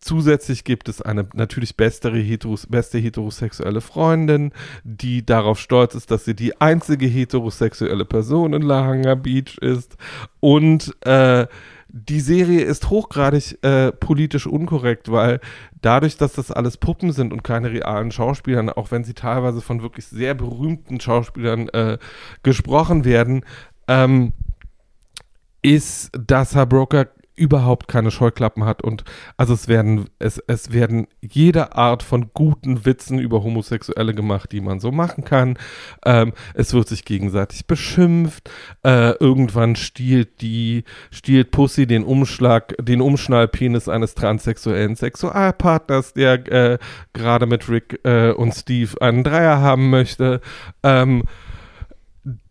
zusätzlich gibt es eine natürlich bessere heteros beste heterosexuelle Freundin, die darauf stolz ist, dass sie die einzige heterosexuelle Person in Lahanga Beach ist. Und äh, die Serie ist hochgradig äh, politisch unkorrekt, weil dadurch, dass das alles Puppen sind und keine realen Schauspieler, auch wenn sie teilweise von wirklich sehr berühmten Schauspielern äh, gesprochen werden, ähm, ist das Herr Broker überhaupt keine Scheuklappen hat und also es werden es, es werden jede Art von guten Witzen über Homosexuelle gemacht, die man so machen kann. Ähm, es wird sich gegenseitig beschimpft. Äh, irgendwann stiehlt die stiehlt Pussy den Umschlag, den Umschnallpenis eines transsexuellen Sexualpartners, der äh, gerade mit Rick äh, und Steve einen Dreier haben möchte. Ähm,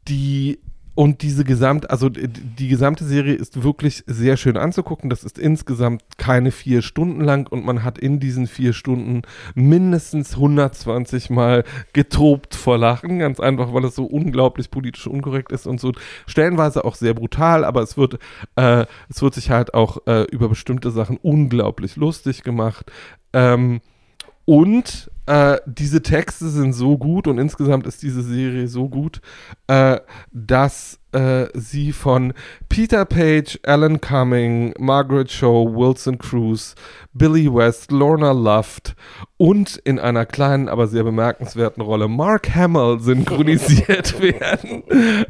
die und diese gesamt, also die gesamte Serie ist wirklich sehr schön anzugucken. Das ist insgesamt keine vier Stunden lang und man hat in diesen vier Stunden mindestens 120 Mal getobt vor Lachen. Ganz einfach, weil es so unglaublich politisch unkorrekt ist und so stellenweise auch sehr brutal, aber es wird, äh, es wird sich halt auch äh, über bestimmte Sachen unglaublich lustig gemacht. Ähm, und äh, diese Texte sind so gut und insgesamt ist diese Serie so gut, äh, dass äh, sie von Peter Page, Alan Cumming, Margaret Cho, Wilson Cruz, Billy West, Lorna Luft und in einer kleinen, aber sehr bemerkenswerten Rolle Mark Hamill synchronisiert werden.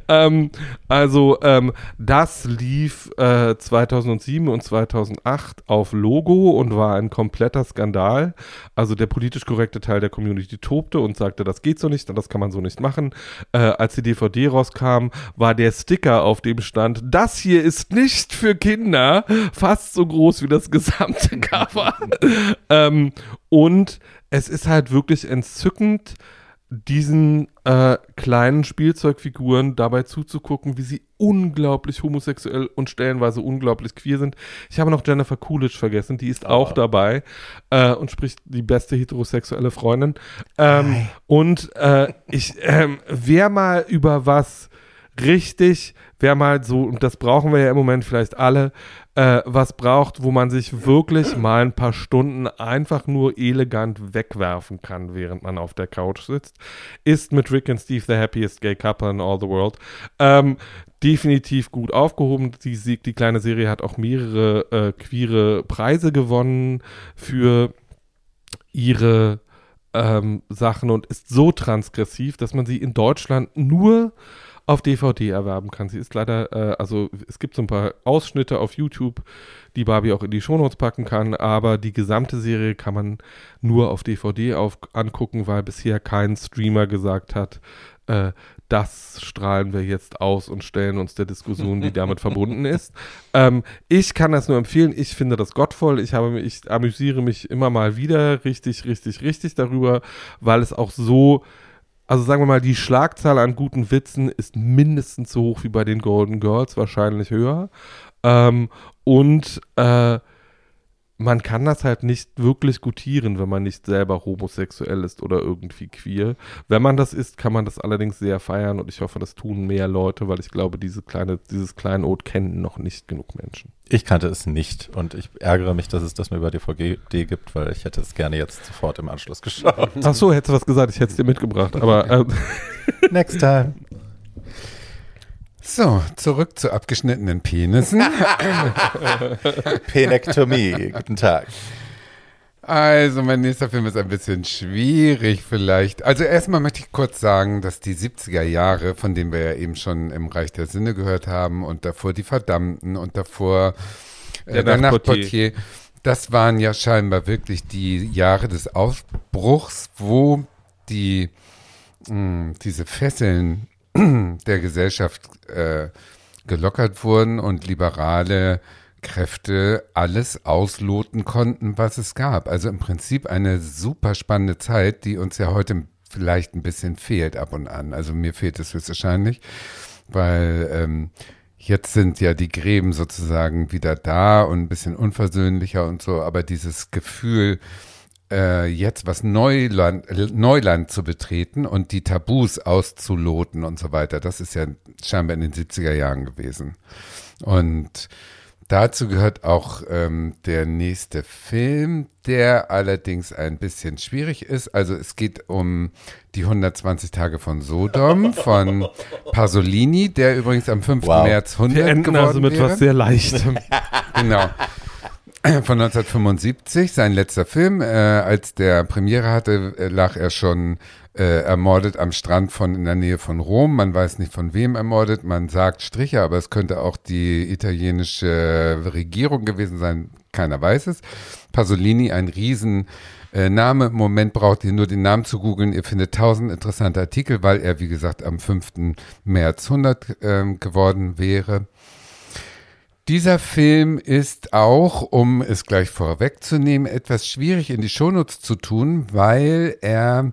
ähm, also ähm, das lief äh, 2007 und 2008 auf Logo und war ein kompletter Skandal. Also der politisch korrekte Teil der Community tobte und sagte, das geht so nicht und das kann man so nicht machen. Äh, als die DVD rauskam, war der Sticker, auf dem stand, das hier ist nicht für Kinder, fast so groß wie das gesamte Cover. ähm, und es ist halt wirklich entzückend, diesen äh, kleinen Spielzeugfiguren dabei zuzugucken, wie sie unglaublich homosexuell und stellenweise unglaublich queer sind. Ich habe noch Jennifer Coolidge vergessen, die ist oh. auch dabei äh, und spricht die beste heterosexuelle Freundin. Ähm, und äh, ich, ähm, wer mal über was richtig, wer mal so, und das brauchen wir ja im Moment vielleicht alle, äh, was braucht, wo man sich wirklich mal ein paar Stunden einfach nur elegant wegwerfen kann, während man auf der Couch sitzt, ist mit Rick and Steve the happiest gay couple in all the world. Ähm, definitiv gut aufgehoben. Die, die kleine Serie hat auch mehrere äh, queere Preise gewonnen für ihre ähm, Sachen und ist so transgressiv, dass man sie in Deutschland nur auf DVD erwerben kann. Sie ist leider, äh, also es gibt so ein paar Ausschnitte auf YouTube, die Barbie auch in die Shownotes packen kann, aber die gesamte Serie kann man nur auf DVD auf, angucken, weil bisher kein Streamer gesagt hat, äh, das strahlen wir jetzt aus und stellen uns der Diskussion, die damit verbunden ist. Ähm, ich kann das nur empfehlen. Ich finde das gottvoll. Ich, habe, ich amüsiere mich immer mal wieder richtig, richtig, richtig darüber, weil es auch so also sagen wir mal, die Schlagzahl an guten Witzen ist mindestens so hoch wie bei den Golden Girls, wahrscheinlich höher. Ähm, und äh, man kann das halt nicht wirklich gutieren, wenn man nicht selber homosexuell ist oder irgendwie queer. Wenn man das ist, kann man das allerdings sehr feiern und ich hoffe, das tun mehr Leute, weil ich glaube, diese kleine, dieses Kleinod kennen noch nicht genug Menschen. Ich kannte es nicht und ich ärgere mich, dass es das mir über DVD gibt, weil ich hätte es gerne jetzt sofort im Anschluss geschaut. Ach so, hättest du was gesagt, ich hätte es dir mitgebracht, aber ähm, Next time. So, zurück zu abgeschnittenen Penissen. Penektomie. Guten Tag. Also, mein nächster Film ist ein bisschen schwierig vielleicht. Also erstmal möchte ich kurz sagen, dass die 70er Jahre, von denen wir ja eben schon im Reich der Sinne gehört haben und davor die Verdammten und davor äh, Der der, Nachtportier. Das waren ja scheinbar wirklich die Jahre des Aufbruchs, wo die mh, diese Fesseln der Gesellschaft äh, gelockert wurden und liberale Kräfte alles ausloten konnten, was es gab. Also im Prinzip eine super spannende Zeit, die uns ja heute vielleicht ein bisschen fehlt ab und an. Also mir fehlt es höchstwahrscheinlich, weil ähm, jetzt sind ja die Gräben sozusagen wieder da und ein bisschen unversöhnlicher und so, aber dieses Gefühl, äh, jetzt was Neuland, Neuland zu betreten und die Tabus auszuloten und so weiter, das ist ja scheinbar in den 70er Jahren gewesen. Und dazu gehört auch ähm, der nächste Film, der allerdings ein bisschen schwierig ist. Also es geht um die 120 Tage von Sodom von Pasolini, der übrigens am 5. Wow. März 100 wir enden geworden also mit wäre. was sehr Leichtem. Genau. Von 1975, sein letzter Film. Äh, als der Premiere hatte, äh, lag er schon äh, ermordet am Strand von in der Nähe von Rom. Man weiß nicht von wem ermordet. Man sagt Striche, aber es könnte auch die italienische Regierung gewesen sein. Keiner weiß es. Pasolini, ein riesen äh, Name. Moment braucht ihr nur den Namen zu googeln. Ihr findet tausend interessante Artikel, weil er, wie gesagt, am 5. März 100 ähm, geworden wäre. Dieser Film ist auch, um es gleich vorwegzunehmen, etwas schwierig in die Shownotes zu tun, weil er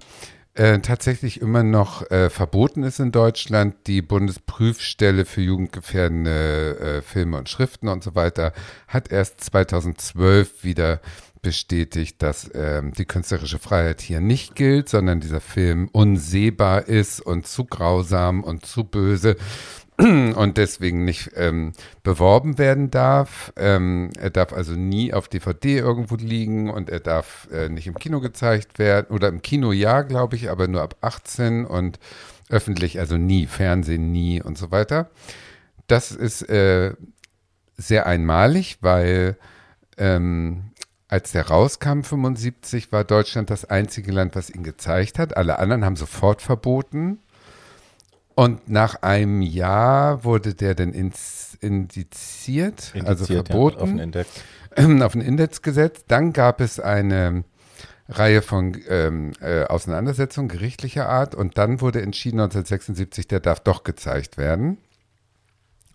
äh, tatsächlich immer noch äh, verboten ist in Deutschland. Die Bundesprüfstelle für jugendgefährdende äh, Filme und Schriften und so weiter hat erst 2012 wieder bestätigt, dass ähm, die künstlerische Freiheit hier nicht gilt, sondern dieser Film unsehbar ist und zu grausam und zu böse und deswegen nicht ähm, beworben werden darf. Ähm, er darf also nie auf DVD irgendwo liegen und er darf äh, nicht im Kino gezeigt werden oder im Kino ja, glaube ich, aber nur ab 18 und öffentlich also nie, Fernsehen nie und so weiter. Das ist äh, sehr einmalig, weil ähm, als der rauskam, 75, war Deutschland das einzige Land, was ihn gezeigt hat. Alle anderen haben sofort verboten. Und nach einem Jahr wurde der dann ins, indiziert, also Indiziert, ja, verboten, auf den Index. auf den Index gesetzt. Dann gab es eine Reihe von ähm, äh, Auseinandersetzungen gerichtlicher Art und dann wurde entschieden 1976, der darf doch gezeigt werden.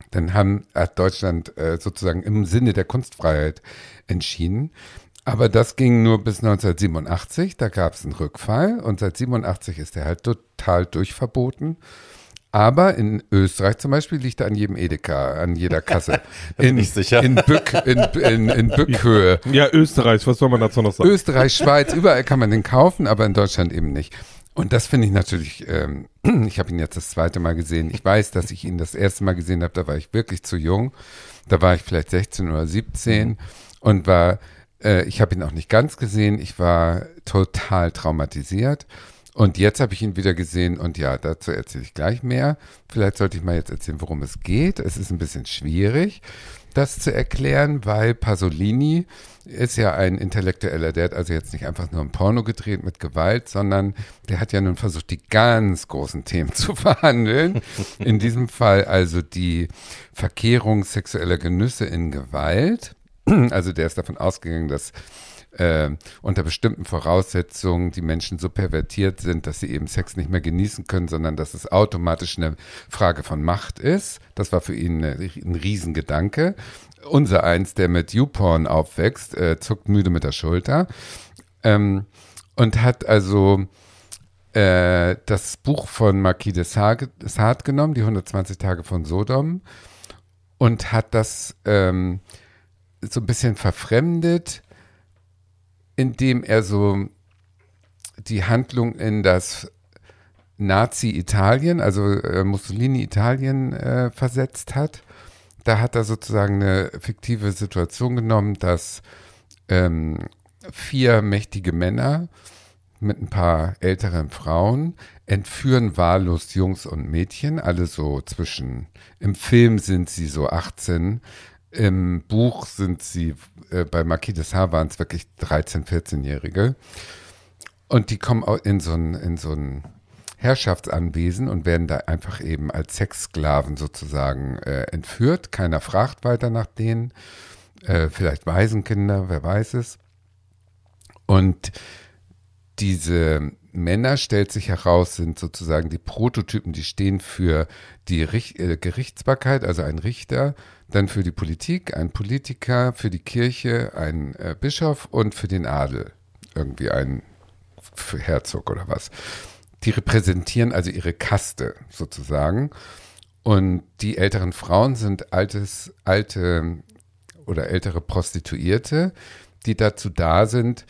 Dann haben, hat Deutschland äh, sozusagen im Sinne der Kunstfreiheit entschieden. Aber das ging nur bis 1987, da gab es einen Rückfall und seit 87 ist er halt total durchverboten. Aber in Österreich zum Beispiel liegt er an jedem Edeka, an jeder Kasse. bin ich sicher. In, Bück, in, in, in Bückhöhe. ja, Österreich, was soll man dazu noch sagen? Österreich, Schweiz, überall kann man den kaufen, aber in Deutschland eben nicht. Und das finde ich natürlich, ähm, ich habe ihn jetzt das zweite Mal gesehen. Ich weiß, dass ich ihn das erste Mal gesehen habe, da war ich wirklich zu jung. Da war ich vielleicht 16 oder 17 und war, äh, ich habe ihn auch nicht ganz gesehen. Ich war total traumatisiert. Und jetzt habe ich ihn wieder gesehen und ja, dazu erzähle ich gleich mehr. Vielleicht sollte ich mal jetzt erzählen, worum es geht. Es ist ein bisschen schwierig, das zu erklären, weil Pasolini ist ja ein Intellektueller. Der hat also jetzt nicht einfach nur ein Porno gedreht mit Gewalt, sondern der hat ja nun versucht, die ganz großen Themen zu verhandeln. In diesem Fall also die Verkehrung sexueller Genüsse in Gewalt. Also der ist davon ausgegangen, dass äh, unter bestimmten Voraussetzungen die Menschen so pervertiert sind, dass sie eben Sex nicht mehr genießen können, sondern dass es automatisch eine Frage von Macht ist. Das war für ihn ein Riesengedanke. Unser eins, der mit YouPorn aufwächst, äh, zuckt müde mit der Schulter ähm, und hat also äh, das Buch von Marquis de Sade genommen, die 120 Tage von Sodom, und hat das ähm, so ein bisschen verfremdet, indem er so die Handlung in das Nazi-Italien, also äh, Mussolini-Italien äh, versetzt hat. Da hat er sozusagen eine fiktive Situation genommen, dass ähm, vier mächtige Männer mit ein paar älteren Frauen entführen wahllos Jungs und Mädchen, alle so zwischen, im Film sind sie so 18, im Buch sind sie, äh, bei Marquis de Sade waren es wirklich 13-, 14-Jährige. Und die kommen in so ein, in so Herrschaftsanwesen und werden da einfach eben als Sexsklaven sozusagen äh, entführt. Keiner fragt weiter nach denen. Äh, vielleicht Waisenkinder, wer weiß es. Und diese Männer, stellt sich heraus, sind sozusagen die Prototypen, die stehen für die Richt äh, Gerichtsbarkeit, also ein Richter, dann für die Politik, ein Politiker, für die Kirche, ein äh, Bischof und für den Adel, irgendwie ein Herzog oder was die repräsentieren also ihre Kaste sozusagen. Und die älteren Frauen sind altes, alte oder ältere Prostituierte, die dazu da sind,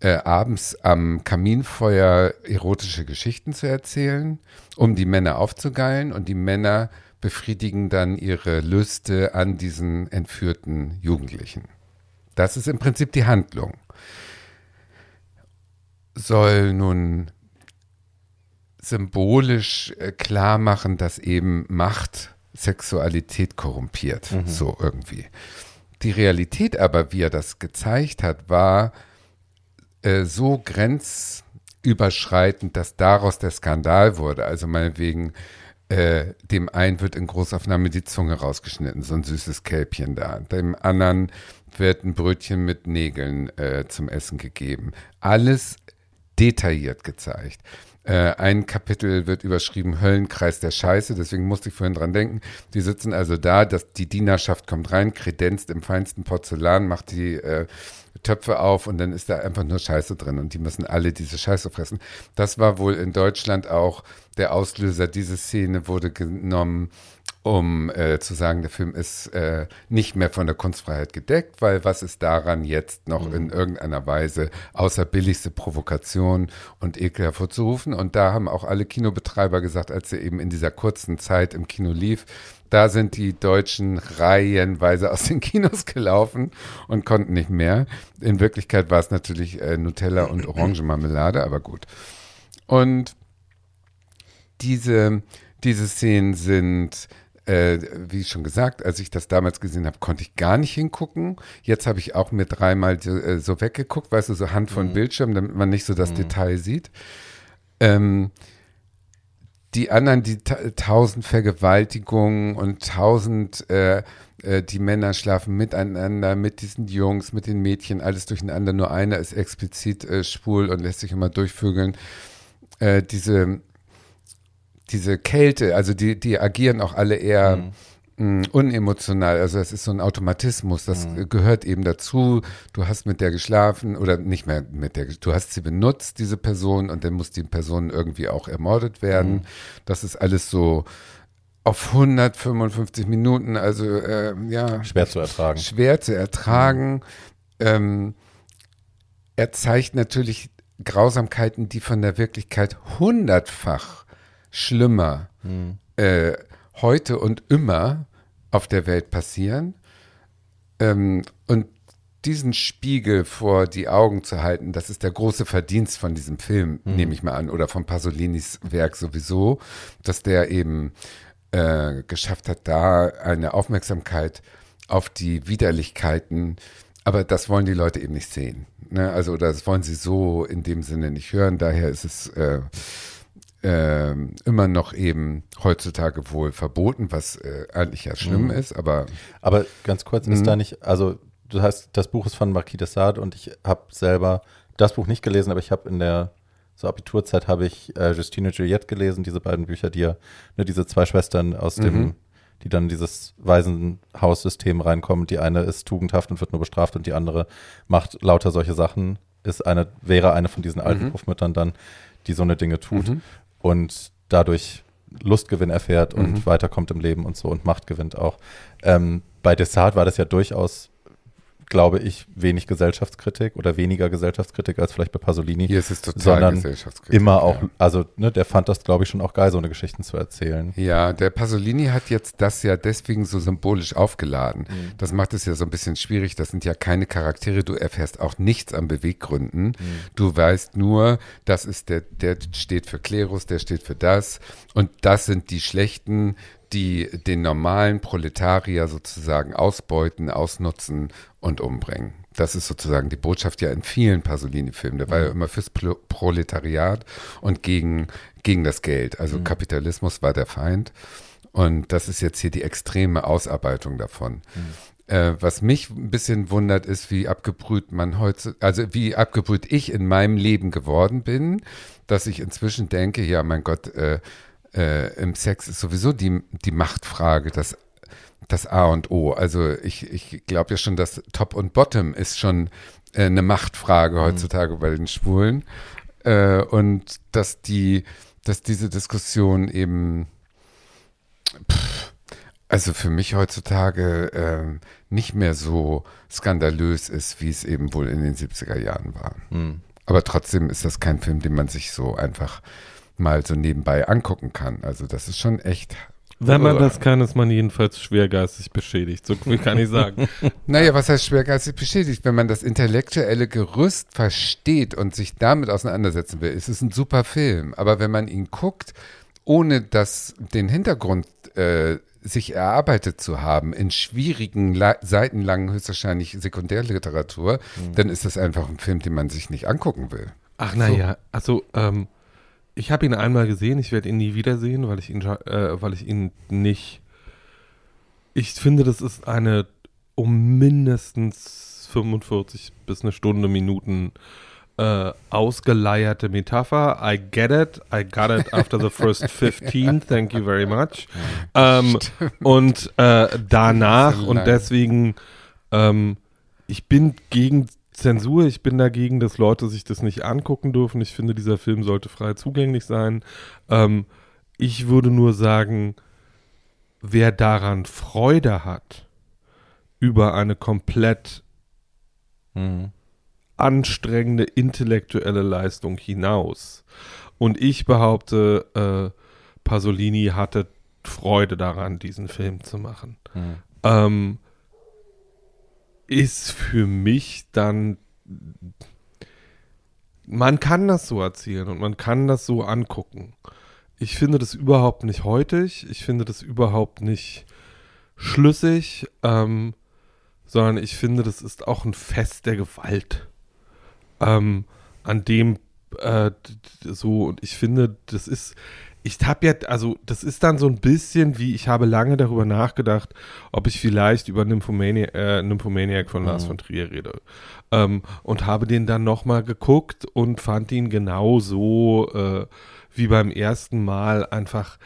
äh, abends am Kaminfeuer erotische Geschichten zu erzählen, um die Männer aufzugeilen. Und die Männer befriedigen dann ihre Lüste an diesen entführten Jugendlichen. Das ist im Prinzip die Handlung. Soll nun symbolisch äh, klar machen, dass eben Macht Sexualität korrumpiert, mhm. so irgendwie. Die Realität aber, wie er das gezeigt hat, war äh, so grenzüberschreitend, dass daraus der Skandal wurde. Also meinetwegen, äh, dem einen wird in Großaufnahme die Zunge rausgeschnitten, so ein süßes Kälbchen da. Dem anderen wird ein Brötchen mit Nägeln äh, zum Essen gegeben. Alles detailliert gezeigt. Äh, ein Kapitel wird überschrieben Höllenkreis der Scheiße, deswegen musste ich vorhin dran denken. Die sitzen also da, dass die Dienerschaft kommt rein, kredenzt im feinsten Porzellan, macht die äh, Töpfe auf und dann ist da einfach nur Scheiße drin und die müssen alle diese Scheiße fressen. Das war wohl in Deutschland auch der Auslöser. Diese Szene wurde genommen um äh, zu sagen, der Film ist äh, nicht mehr von der Kunstfreiheit gedeckt, weil was ist daran jetzt noch mhm. in irgendeiner Weise außer billigste Provokation und Ekel hervorzurufen? Und da haben auch alle Kinobetreiber gesagt, als er eben in dieser kurzen Zeit im Kino lief, da sind die Deutschen reihenweise aus den Kinos gelaufen und konnten nicht mehr. In Wirklichkeit war es natürlich äh, Nutella und Orangenmarmelade, aber gut. Und diese, diese Szenen sind äh, wie schon gesagt, als ich das damals gesehen habe, konnte ich gar nicht hingucken. Jetzt habe ich auch mir dreimal so, äh, so weggeguckt, weißt du, so Hand von mhm. Bildschirm, damit man nicht so das mhm. Detail sieht. Ähm, die anderen, die ta tausend Vergewaltigungen und tausend, äh, äh, die Männer schlafen miteinander, mit diesen Jungs, mit den Mädchen, alles durcheinander. Nur einer ist explizit äh, schwul und lässt sich immer durchvögeln. Äh, diese diese Kälte, also die, die agieren auch alle eher mhm. mh, mm, unemotional. Also es ist so ein Automatismus, das mhm. gehört eben dazu. Du hast mit der geschlafen oder nicht mehr mit der, du hast sie benutzt, diese Person, und dann muss die Person irgendwie auch ermordet werden. Mhm. Das ist alles so auf 155 Minuten, also äh, ja. Schwer zu ertragen. Schwer zu ertragen. Ähm, er zeigt natürlich Grausamkeiten, die von der Wirklichkeit hundertfach schlimmer mhm. äh, heute und immer auf der Welt passieren. Ähm, und diesen Spiegel vor die Augen zu halten, das ist der große Verdienst von diesem Film, mhm. nehme ich mal an, oder von Pasolinis Werk sowieso, dass der eben äh, geschafft hat, da eine Aufmerksamkeit auf die Widerlichkeiten, aber das wollen die Leute eben nicht sehen. Ne? Also das wollen sie so in dem Sinne nicht hören. Daher ist es äh, äh, immer noch eben heutzutage wohl verboten, was äh, eigentlich ja schlimm mhm. ist, aber. Aber ganz kurz, ist mhm. da nicht, also du hast, das Buch ist von Marquis de Sade und ich habe selber das Buch nicht gelesen, aber ich habe in der so Abiturzeit habe ich äh, Justine Juliette gelesen, diese beiden Bücher, die ja, ne, diese zwei Schwestern aus dem, mhm. die dann in dieses Waisenhaussystem reinkommen. Die eine ist tugendhaft und wird nur bestraft und die andere macht lauter solche Sachen. Ist eine, wäre eine von diesen alten mhm. Puffmüttern dann die so eine Dinge tut Mhm. Und dadurch Lustgewinn erfährt und Mhm. weiterkommt im Leben und so und Macht gewinnt auch. Ähm, bei Desart war das ja durchaus, glaube ich, wenig Gesellschaftskritik oder weniger Gesellschaftskritik als vielleicht bei Pasolini. Hier ist es total Sondern gesellschaftskritisch. Immer auch, Ja. also ne, der fand das, glaube ich, schon auch geil, so eine Geschichten zu erzählen. Ja, der Pasolini hat jetzt das ja deswegen so symbolisch aufgeladen. Mhm. Das macht es ja so ein bisschen schwierig. Das sind ja keine Charaktere. Du erfährst auch nichts an Beweggründen. Mhm. Du weißt nur, das ist der, der steht für Klerus, der steht für das. Und das sind die Schlechten, die den normalen Proletarier sozusagen ausbeuten, ausnutzen und umbringen. Das ist sozusagen die Botschaft ja in vielen Pasolini-Filmen. Der war ja immer fürs Pro- Proletariat und gegen, gegen das Geld. Also Kapitalismus war der Feind. Und das ist jetzt hier die extreme Ausarbeitung davon. Äh, was mich ein bisschen wundert, ist, wie abgebrüht man heute, also wie abgebrüht ich in meinem Leben geworden bin, dass ich inzwischen denke, ja, mein Gott, äh, äh, im Sex ist sowieso die, die Machtfrage, das, das A und O. Also ich, ich glaube ja schon, dass Top und Bottom ist schon äh, eine Machtfrage heutzutage bei den Schwulen. Äh, und dass die, dass diese Diskussion eben pff, also für mich heutzutage ähm, nicht mehr so skandalös ist, wie es eben wohl in den 70er Jahren war. Hm. Aber trotzdem ist das kein Film, den man sich so einfach mal so nebenbei angucken kann. Also das ist schon echt. Wenn man das kann, ist man jedenfalls schwergeistig beschädigt. So viel kann ich sagen. Naja, was heißt schwergeistig beschädigt? Wenn man das intellektuelle Gerüst versteht und sich damit auseinandersetzen will, ist es ein super Film. Aber wenn man ihn guckt, ohne das, den Hintergrund äh, sich erarbeitet zu haben, in schwierigen, la- seitenlangen, höchstwahrscheinlich Sekundärliteratur, dann ist das einfach ein Film, den man sich nicht angucken will. Ach naja, also ähm, ich habe ihn einmal gesehen, ich werde ihn nie wiedersehen, weil ich ihn, äh, weil ich ihn nicht. Ich finde, das ist eine um mindestens 45 bis eine Stunde Minuten äh, ausgeleierte Metapher. I get it, I got it after the first 15, thank you very much. Ähm, und äh, danach und deswegen, ähm, ich bin gegen Zensur, ich bin dagegen, dass Leute sich das nicht angucken dürfen. Ich finde, dieser Film sollte frei zugänglich sein. Ähm, ich würde nur sagen, wer daran Freude hat, über eine komplett Hm. anstrengende intellektuelle Leistung hinaus. Und ich behaupte, äh, Pasolini hatte Freude daran, diesen Film zu machen. Hm. Ähm, ist für mich dann, man kann das so erzählen und man kann das so angucken. Ich finde das überhaupt nicht heutig, ich finde das überhaupt nicht schlüssig, ähm, sondern ich finde, das ist auch ein Fest der Gewalt, ähm, an dem äh, so und ich finde, das ist, ich habe ja, also das ist dann so ein bisschen wie, ich habe lange darüber nachgedacht, ob ich vielleicht über Nymphomaniac, äh, Nymphomaniac von Lars Mhm. von Trier rede. Ähm, und habe den dann nochmal geguckt und fand ihn genauso äh, wie beim ersten Mal einfach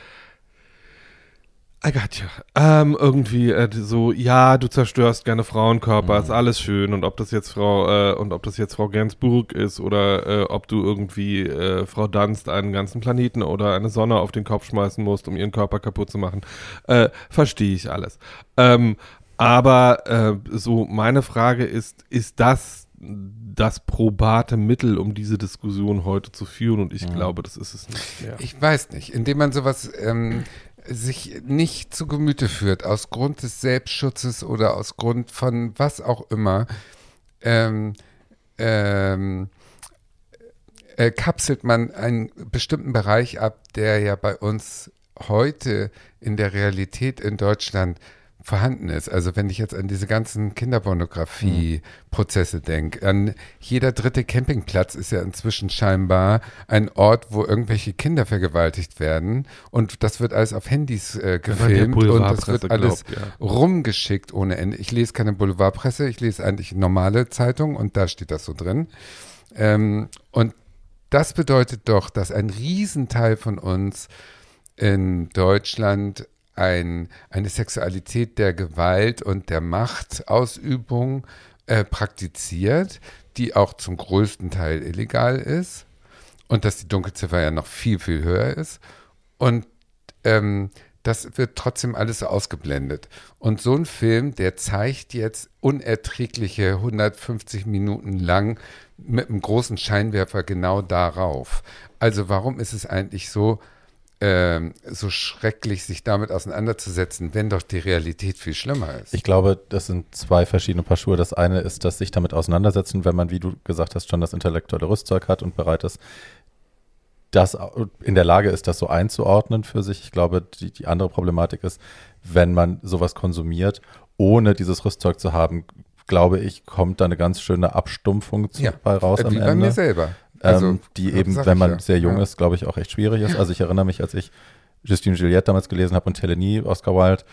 I got you. Ähm, irgendwie äh, so, ja, du zerstörst gerne Frauenkörper, ist alles schön. Und ob das jetzt Frau äh, und ob das jetzt Frau Gainsbourg ist oder äh, ob du irgendwie äh, Frau Dunst einen ganzen Planeten oder eine Sonne auf den Kopf schmeißen musst, um ihren Körper kaputt zu machen, äh, verstehe ich alles. Ähm, aber äh, so meine Frage ist, ist das das probate Mittel, um diese Diskussion heute zu führen? Und ich Mhm. glaube, das ist es nicht mehr. Ich weiß nicht, indem man sowas ähm, sich nicht zu Gemüte führt, aus Grund des Selbstschutzes oder aus Grund von was auch immer, ähm, ähm, äh, kapselt man einen bestimmten Bereich ab, der ja bei uns heute in der Realität in Deutschland vorhanden ist. Also wenn ich jetzt an diese ganzen Kinderpornografie-Prozesse denke, an jeder dritte Campingplatz ist ja inzwischen scheinbar ein Ort, wo irgendwelche Kinder vergewaltigt werden und das wird alles auf Handys äh, gefilmt und das wird alles glaubt, ja. rumgeschickt ohne Ende. Ich lese keine Boulevardpresse, ich lese eigentlich normale Zeitung und da steht das so drin. Ähm, und das bedeutet doch, dass ein Riesenteil von uns in Deutschland ein, eine Sexualität der Gewalt und der Machtausübung äh, praktiziert, die auch zum größten Teil illegal ist. und dass die Dunkelziffer ja noch viel, viel höher ist. Und ähm, das wird trotzdem alles ausgeblendet. Und so ein Film, der zeigt jetzt unerträgliche 150 Minuten lang mit einem großen Scheinwerfer genau darauf. Also warum ist es eigentlich so, ähm, so schrecklich, sich damit auseinanderzusetzen, wenn doch die Realität viel schlimmer ist? Ich glaube, das sind zwei verschiedene Paar Schuhe. Das eine ist, dass sich damit auseinandersetzen, wenn man, wie du gesagt hast, schon das intellektuelle Rüstzeug hat und bereit ist, das in der Lage ist, das so einzuordnen für sich. Ich glaube, die, die andere Problematik ist, wenn man sowas konsumiert, ohne dieses Rüstzeug zu haben, glaube ich, kommt da eine ganz schöne Abstumpfung zu, Ja, bei raus Äh, am Wie bei Ende. mir selber. Also, ähm, die das eben, wenn man ja. sehr jung Ja. ist, glaube ich, auch echt schwierig ist. Also ich erinnere mich, als ich Justine Juliette damals gelesen habe und Telenie, Oscar Wilde,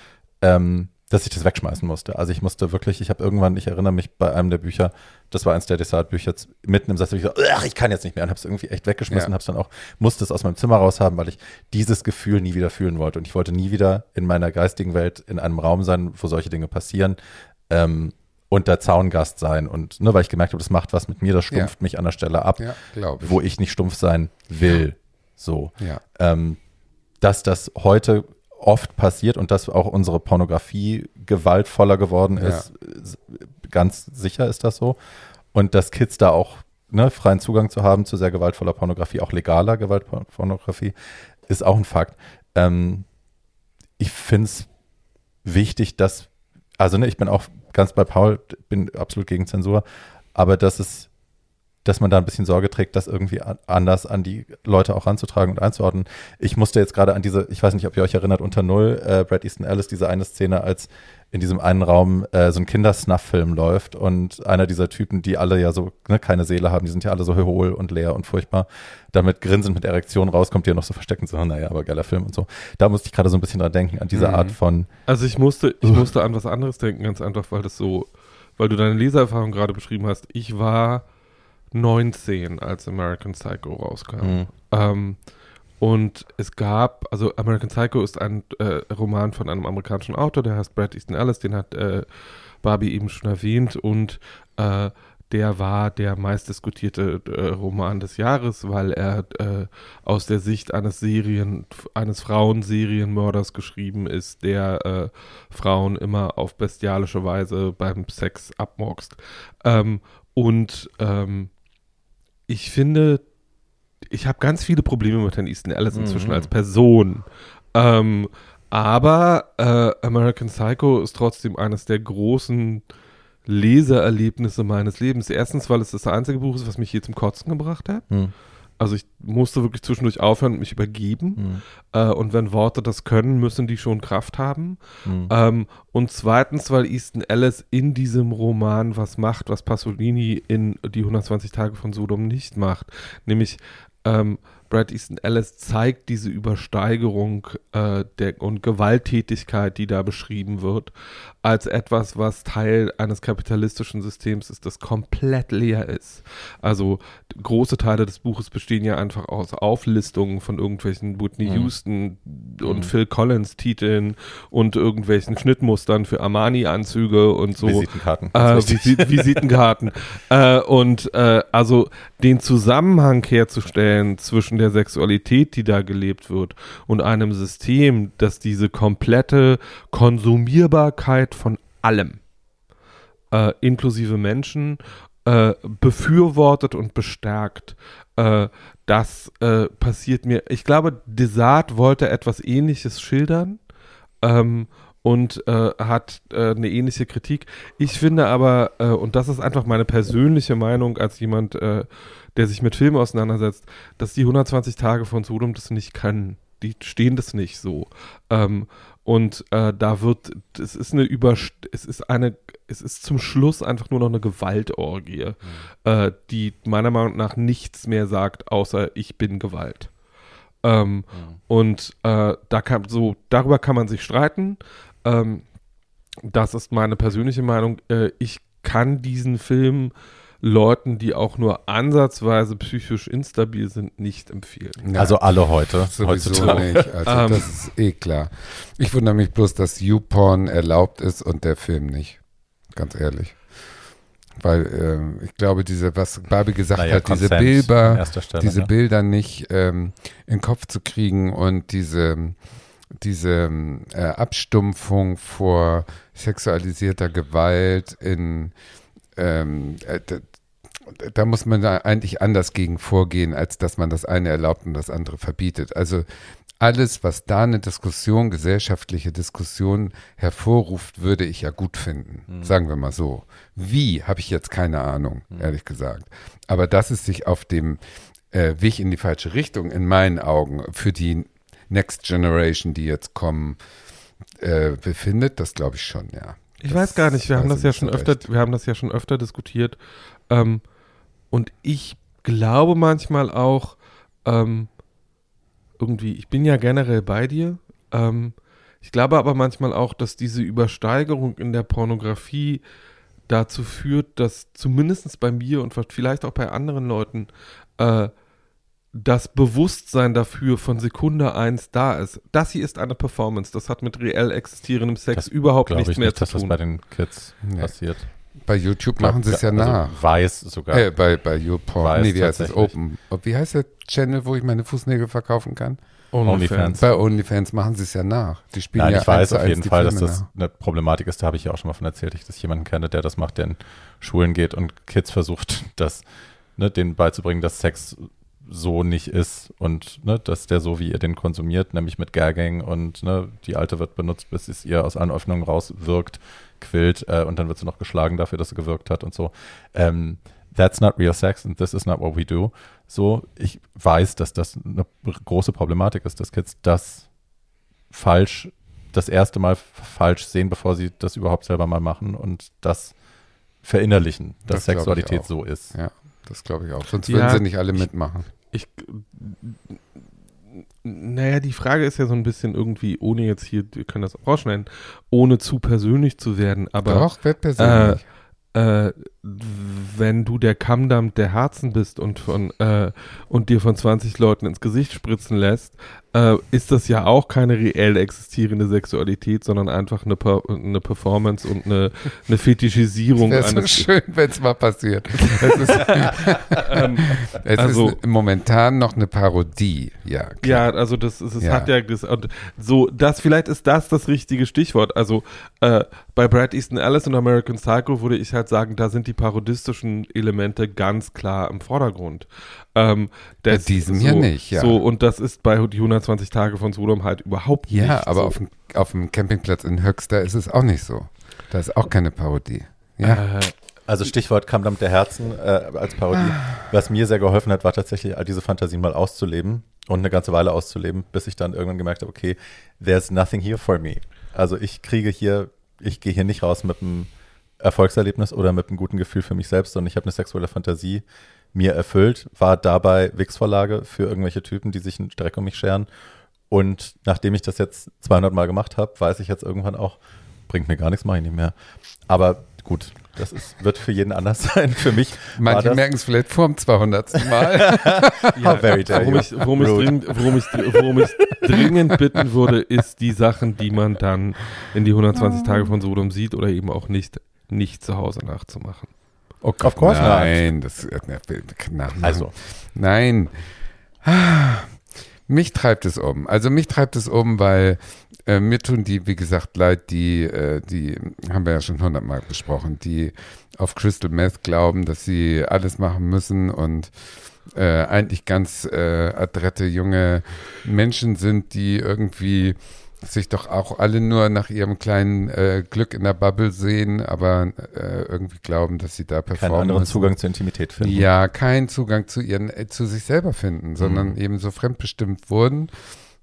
ähm, dass ich das wegschmeißen musste. Also ich musste wirklich, ich habe irgendwann, ich erinnere mich bei einem der Bücher, das war eins der Desart-Bücher, z- mitten im Satz, hab ich so, "Ugh, ich kann jetzt nicht mehr und habe es irgendwie echt weggeschmissen, Ja. habe es dann auch, musste es aus meinem Zimmer raushaben, weil ich dieses Gefühl nie wieder fühlen wollte. Und ich wollte nie wieder in meiner geistigen Welt in einem Raum sein, wo solche Dinge passieren. Ähm, und der Zaungast sein und ne, weil ich gemerkt habe, das macht was mit mir, das stumpft mich an der Stelle ab Ja, ich. wo ich nicht stumpf sein will. So. ja. Ähm, dass das heute oft passiert und dass auch unsere Pornografie gewaltvoller geworden Ja. ist, ganz sicher ist das so. Und dass Kids da auch ne, freien Zugang zu haben zu sehr gewaltvoller Pornografie, auch legaler Gewaltpornografie, ist auch ein Fakt. Ähm, ich finde es wichtig, dass, also ne, ich bin auch ganz bei Paul, bin absolut gegen Zensur, aber dass es, dass man da ein bisschen Sorge trägt, das irgendwie an, anders an die Leute auch ranzutragen und einzuordnen. Ich musste jetzt gerade an diese, ich weiß nicht, ob ihr euch erinnert, unter Null, äh, Brad Easton Ellis, diese eine Szene, als in diesem einen Raum äh, so ein Kindersnuff-Film läuft und einer dieser Typen, die alle ja so ne, keine Seele haben, die sind ja alle so hohl und leer und furchtbar, damit grinsend mit Erektion rauskommt, die ja noch so verstecken, so, naja, aber geiler Film und so. Da musste ich gerade so ein bisschen dran denken, an diese Mhm. Art von, Also ich musste, ich musste an was anderes denken, ganz einfach, weil das so, weil du deine Lesererfahrung gerade beschrieben hast. Ich war 19, als American Psycho rauskam. Mhm. Ähm, und es gab, also American Psycho ist ein äh, Roman von einem amerikanischen Autor, der heißt Brad Easton Ellis, den hat äh, Barbie eben schon erwähnt und äh, der war der meistdiskutierte äh, Roman des Jahres, weil er äh, aus der Sicht eines Serien, eines Frauenserienmörders geschrieben ist, der äh, Frauen immer auf bestialische Weise beim Sex abmorkst. Ähm, und ähm, ich finde, ich habe ganz viele Probleme mit Herrn Easton Ellis inzwischen Mhm. als Person. Ähm, aber äh, American Psycho ist trotzdem eines der großen Leseerlebnisse meines Lebens. Erstens, weil es das einzige Buch ist, was mich je zum Kotzen gebracht hat. hm, Also ich musste wirklich zwischendurch aufhören und mich übergeben. hm, Äh, und wenn Worte das können, müssen die schon Kraft haben. hm. Ähm, und zweitens, weil Easton Ellis in diesem Roman was macht, was Pasolini in Die 120 Tage von Sodom nicht macht. Nämlich ähm, Brad Easton Ellis zeigt diese Übersteigerung äh, der, und Gewalttätigkeit, die da beschrieben wird, als etwas, was Teil eines kapitalistischen Systems ist, das komplett leer ist. Also große Teile des Buches bestehen ja einfach aus Auflistungen von irgendwelchen Whitney Mhm. Houston und Mhm. Phil Collins Titeln und irgendwelchen Schnittmustern für Armani-Anzüge und so. Visitenkarten. Äh. Visi Visitenkarten. äh, und äh, also den Zusammenhang herzustellen zwischen der Sexualität, die da gelebt wird, und einem System, das diese komplette Konsumierbarkeit von allem, äh, inklusive Menschen, äh, befürwortet und bestärkt. Äh, das äh, passiert mir. Ich glaube, Desart wollte etwas Ähnliches schildern. Ähm, und äh, hat äh, eine ähnliche Kritik. Ich finde aber, äh, und das ist einfach meine persönliche Meinung als jemand, äh, der sich mit Filmen auseinandersetzt, dass die 120 Tage von Sodom das nicht können. Die stehen das nicht so. Ähm, und äh, da wird, es ist eine Überst es ist eine, es ist zum Schluss einfach nur noch eine Gewaltorgie, äh, die meiner Meinung nach nichts mehr sagt, außer ich bin Gewalt. Ähm, und äh, da kann, so, darüber kann man sich streiten. Ähm, das ist meine persönliche Meinung. Äh, ich kann diesen Film Leuten, die auch nur ansatzweise psychisch instabil sind, nicht empfehlen. Ja, Also alle heute, Sowieso heutzutage. nicht. Also Ähm. das ist eh klar. Ich wundere mich bloß, dass YouPorn erlaubt ist und der Film nicht. Ganz ehrlich. Weil äh, ich glaube, diese, was Barbie gesagt Naja, hat, diese Bilder, Stelle, diese ne? Bilder nicht ähm, in den Kopf zu kriegen und diese, diese äh, Abstumpfung vor sexualisierter Gewalt in ähm, äh, da, muss man da eigentlich anders gegen vorgehen, als dass man das eine erlaubt und das andere verbietet. Also alles, was da eine Diskussion, gesellschaftliche Diskussion hervorruft, würde ich ja gut finden. Hm. Sagen wir mal so. Wie, habe ich jetzt keine Ahnung, ehrlich gesagt. Aber dass es sich auf dem äh, Weg in die falsche Richtung, in meinen Augen, für die Next Generation, die jetzt kommen, äh, befindet, das glaube ich schon, ja. Ich weiß gar nicht, wir haben das ja schon so öfter, recht. wir haben das ja schon öfter diskutiert. Ähm, und ich glaube manchmal auch, ähm, irgendwie, ich bin ja generell bei dir. Ähm, ich glaube aber manchmal auch, dass diese Übersteigerung in der Pornografie dazu führt, dass zumindest bei mir und vielleicht auch bei anderen Leuten äh, das Bewusstsein dafür von Sekunde eins da ist. Das hier ist eine Performance. Das hat mit reell existierendem Sex Das überhaupt nichts ich mehr nicht, zu dass das tun. bei den Kids Nee. passiert. Bei YouTube machen sie es ja also nach. Weiß sogar. Äh, bei, bei YouPorn. Weiß Nee, wie heißt es? tatsächlich. Open. Wie heißt der Channel, wo ich meine Fußnägel verkaufen kann? OnlyFans. Bei OnlyFans machen sie es ja nach. Die spielen Nein, ja ich weiß auf jeden Fall, dass das nach. eine Problematik ist. Da habe ich ja auch schon mal von erzählt, ich, dass ich jemanden kenne, der das macht, der in Schulen geht und Kids versucht, das, ne, denen beizubringen, dass Sex so nicht ist und ne, dass der so, wie ihr den konsumiert, nämlich mit Gagging und ne, die alte wird benutzt, bis es ihr aus allen Öffnungen rauswirkt, quillt äh, und dann wird sie noch geschlagen dafür, dass sie gewirkt hat und so. Ähm, that's not real sex and this is not what we do. So, ich weiß, dass das eine große Problematik ist, dass Kids das falsch, das erste Mal falsch sehen, bevor sie das überhaupt selber mal machen und das verinnerlichen, dass Das Sexualität so ist. Ja, das glaube ich auch. Sonst Ja, würden sie nicht alle mitmachen. Ich, naja, die Frage ist ja so ein bisschen irgendwie, ohne jetzt hier, wir können das auch rausschneiden, ohne zu persönlich zu werden, aber Doch, wird persönlich. äh, wenn du der Kammdamm der Herzen bist und von äh, und dir von 20 Leuten ins Gesicht spritzen lässt, äh, ist das ja auch keine reell existierende Sexualität, sondern einfach eine, per eine Performance und eine, eine Fetischisierung Wäre so schön, wenn es mal passiert. Es ist, ähm, es Also- ist momentan noch eine Parodie. Ja, klar. Ja, also das, ist- es Ja. hat ja das, und so, das vielleicht ist das das richtige Stichwort. Also äh, bei Brad Easton Ellis und American Psycho würde ich halt sagen, da sind die parodistischen Elemente ganz klar im Vordergrund. Ähm, Bei das- diesem so, hier nicht, ja. So, und das ist bei die 120 Tage von Sodom halt überhaupt nicht. Ja, aber so. auf, dem, auf dem Campingplatz in Höxter ist es auch nicht so. Da ist auch keine Parodie. Ja, Äh, Also Stichwort Kammdamm der Herzen äh, als Parodie. Was mir sehr geholfen hat, war tatsächlich all diese Fantasien mal auszuleben und eine ganze Weile auszuleben, bis ich dann irgendwann gemerkt habe, okay, there's nothing here for me. Also ich kriege hier, ich gehe hier nicht raus mit einem Erfolgserlebnis oder mit einem guten Gefühl für mich selbst, sondern ich habe eine sexuelle Fantasie mir erfüllt, war dabei Wix-Vorlage für irgendwelche Typen, die sich einen Dreck um mich scheren. Und nachdem ich das jetzt 200 Mal gemacht habe, weiß ich jetzt irgendwann auch, bringt mir gar nichts, mache ich nicht mehr. Aber gut, das ist, wird für jeden anders sein. Für mich manche merken es vielleicht vor dem 200. Mal. ja, How very worum, ich, worum, ich dringend, worum, ich, worum ich dringend bitten würde, ist die Sachen, die man dann in die 120 Tage von Sodom sieht oder eben auch nicht, nicht zu Hause nachzumachen. Oh Of course not. Nein, das äh, ne, nachmachen. Also, Nein. Ah, Mich treibt es um. Also mich treibt es um, weil äh, mir tun die, wie gesagt, leid, die, äh, die haben wir ja schon hundertmal besprochen, die auf Crystal Meth glauben, dass sie alles machen müssen und äh, eigentlich ganz äh, adrette junge Menschen sind, die irgendwie sich doch auch alle nur nach ihrem kleinen äh, Glück in der Bubble sehen, aber äh, irgendwie glauben, dass sie da keinen performen anderen müssen. Zugang zur Intimität finden. Ja, keinen Zugang zu ihren, äh, zu sich selber finden, sondern Mhm. eben so fremdbestimmt wurden.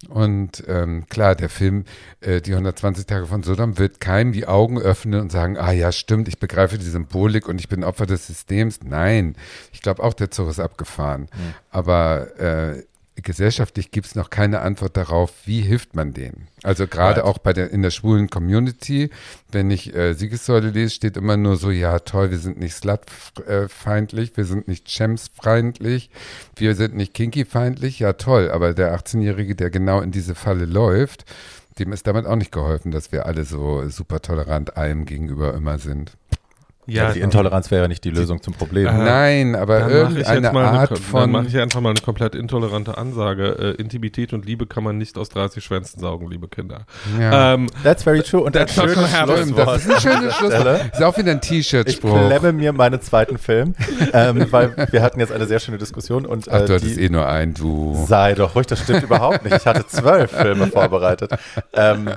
Und ähm, klar, der Film äh, Die 120 Tage von Sodom wird keinem die Augen öffnen und sagen, ah ja, stimmt, ich begreife die Symbolik und ich bin Opfer des Systems. Nein, ich glaube auch, der Zug ist abgefahren. Aber äh, gesellschaftlich gibt es noch keine Antwort darauf, wie hilft man denen. Also gerade Right. auch bei der in der schwulen Community, wenn ich äh, Siegessäule lese, steht immer nur so, ja toll, wir sind nicht slut-feindlich, wir sind nicht Champs-feindlich, wir sind nicht kinky-feindlich, ja toll, aber der 18-Jährige, der genau in diese Falle läuft, dem ist damit auch nicht geholfen, dass wir alle so super tolerant allem gegenüber immer sind. Ja, die Intoleranz wäre ja nicht die Lösung zum Problem. Äh, Nein, aber Dann mache ich irgendeine mal Art eine, von. Dann mache ich einfach mal eine komplett intolerante Ansage. Äh, Intimität und Liebe kann man nicht aus 30 Schwänzen saugen, liebe Kinder. ja. Ähm, That's very true. Und not schönes das ist ein schönes Schlusswort. Ist auch wieder ein Ich T-Shirt-Spruch. klemme mir meinen zweiten Film, ähm, weil wir hatten jetzt eine sehr schöne Diskussion und Ach, äh, du hattest die eh nur einen, du. sei doch ruhig, das stimmt überhaupt nicht. Ich hatte zwölf Filme vorbereitet. Ähm,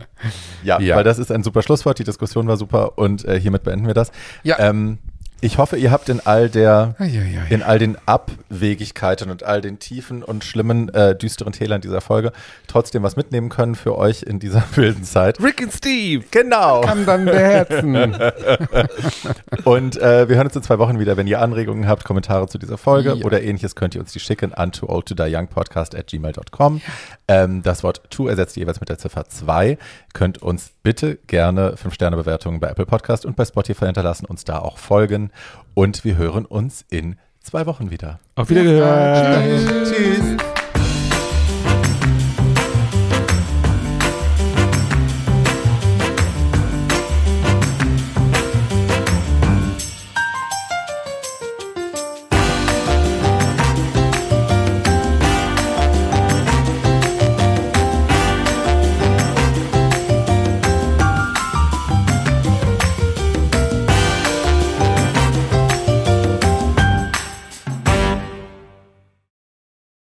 ja, Ja. weil das ist ein super Schlusswort. Die Diskussion war super und äh, hiermit beenden wir das. Ja. Ähm, ich hoffe, ihr habt in all der Eieiei. in all den Abwegigkeiten und all den tiefen und schlimmen, äh, düsteren Tälern dieser Folge trotzdem was mitnehmen können für euch in dieser wilden Zeit. Rick und Steve! Genau. Kann dann beherzen. Und äh, wir hören uns in zwei Wochen wieder. Wenn ihr Anregungen habt, Kommentare zu dieser Folge Ja. oder ähnliches, könnt ihr uns die schicken an too old to die young podcast at gmail.com. Ähm, das Wort to ersetzt ihr jeweils mit der Ziffer 2. Könnt uns bitte gerne 5-Sterne-Bewertungen bei Apple Podcast und bei Spotify hinterlassen, uns da auch folgen. Und wir hören uns in zwei Wochen wieder. Auf Wiedergehört! Tschüss. Tschüss.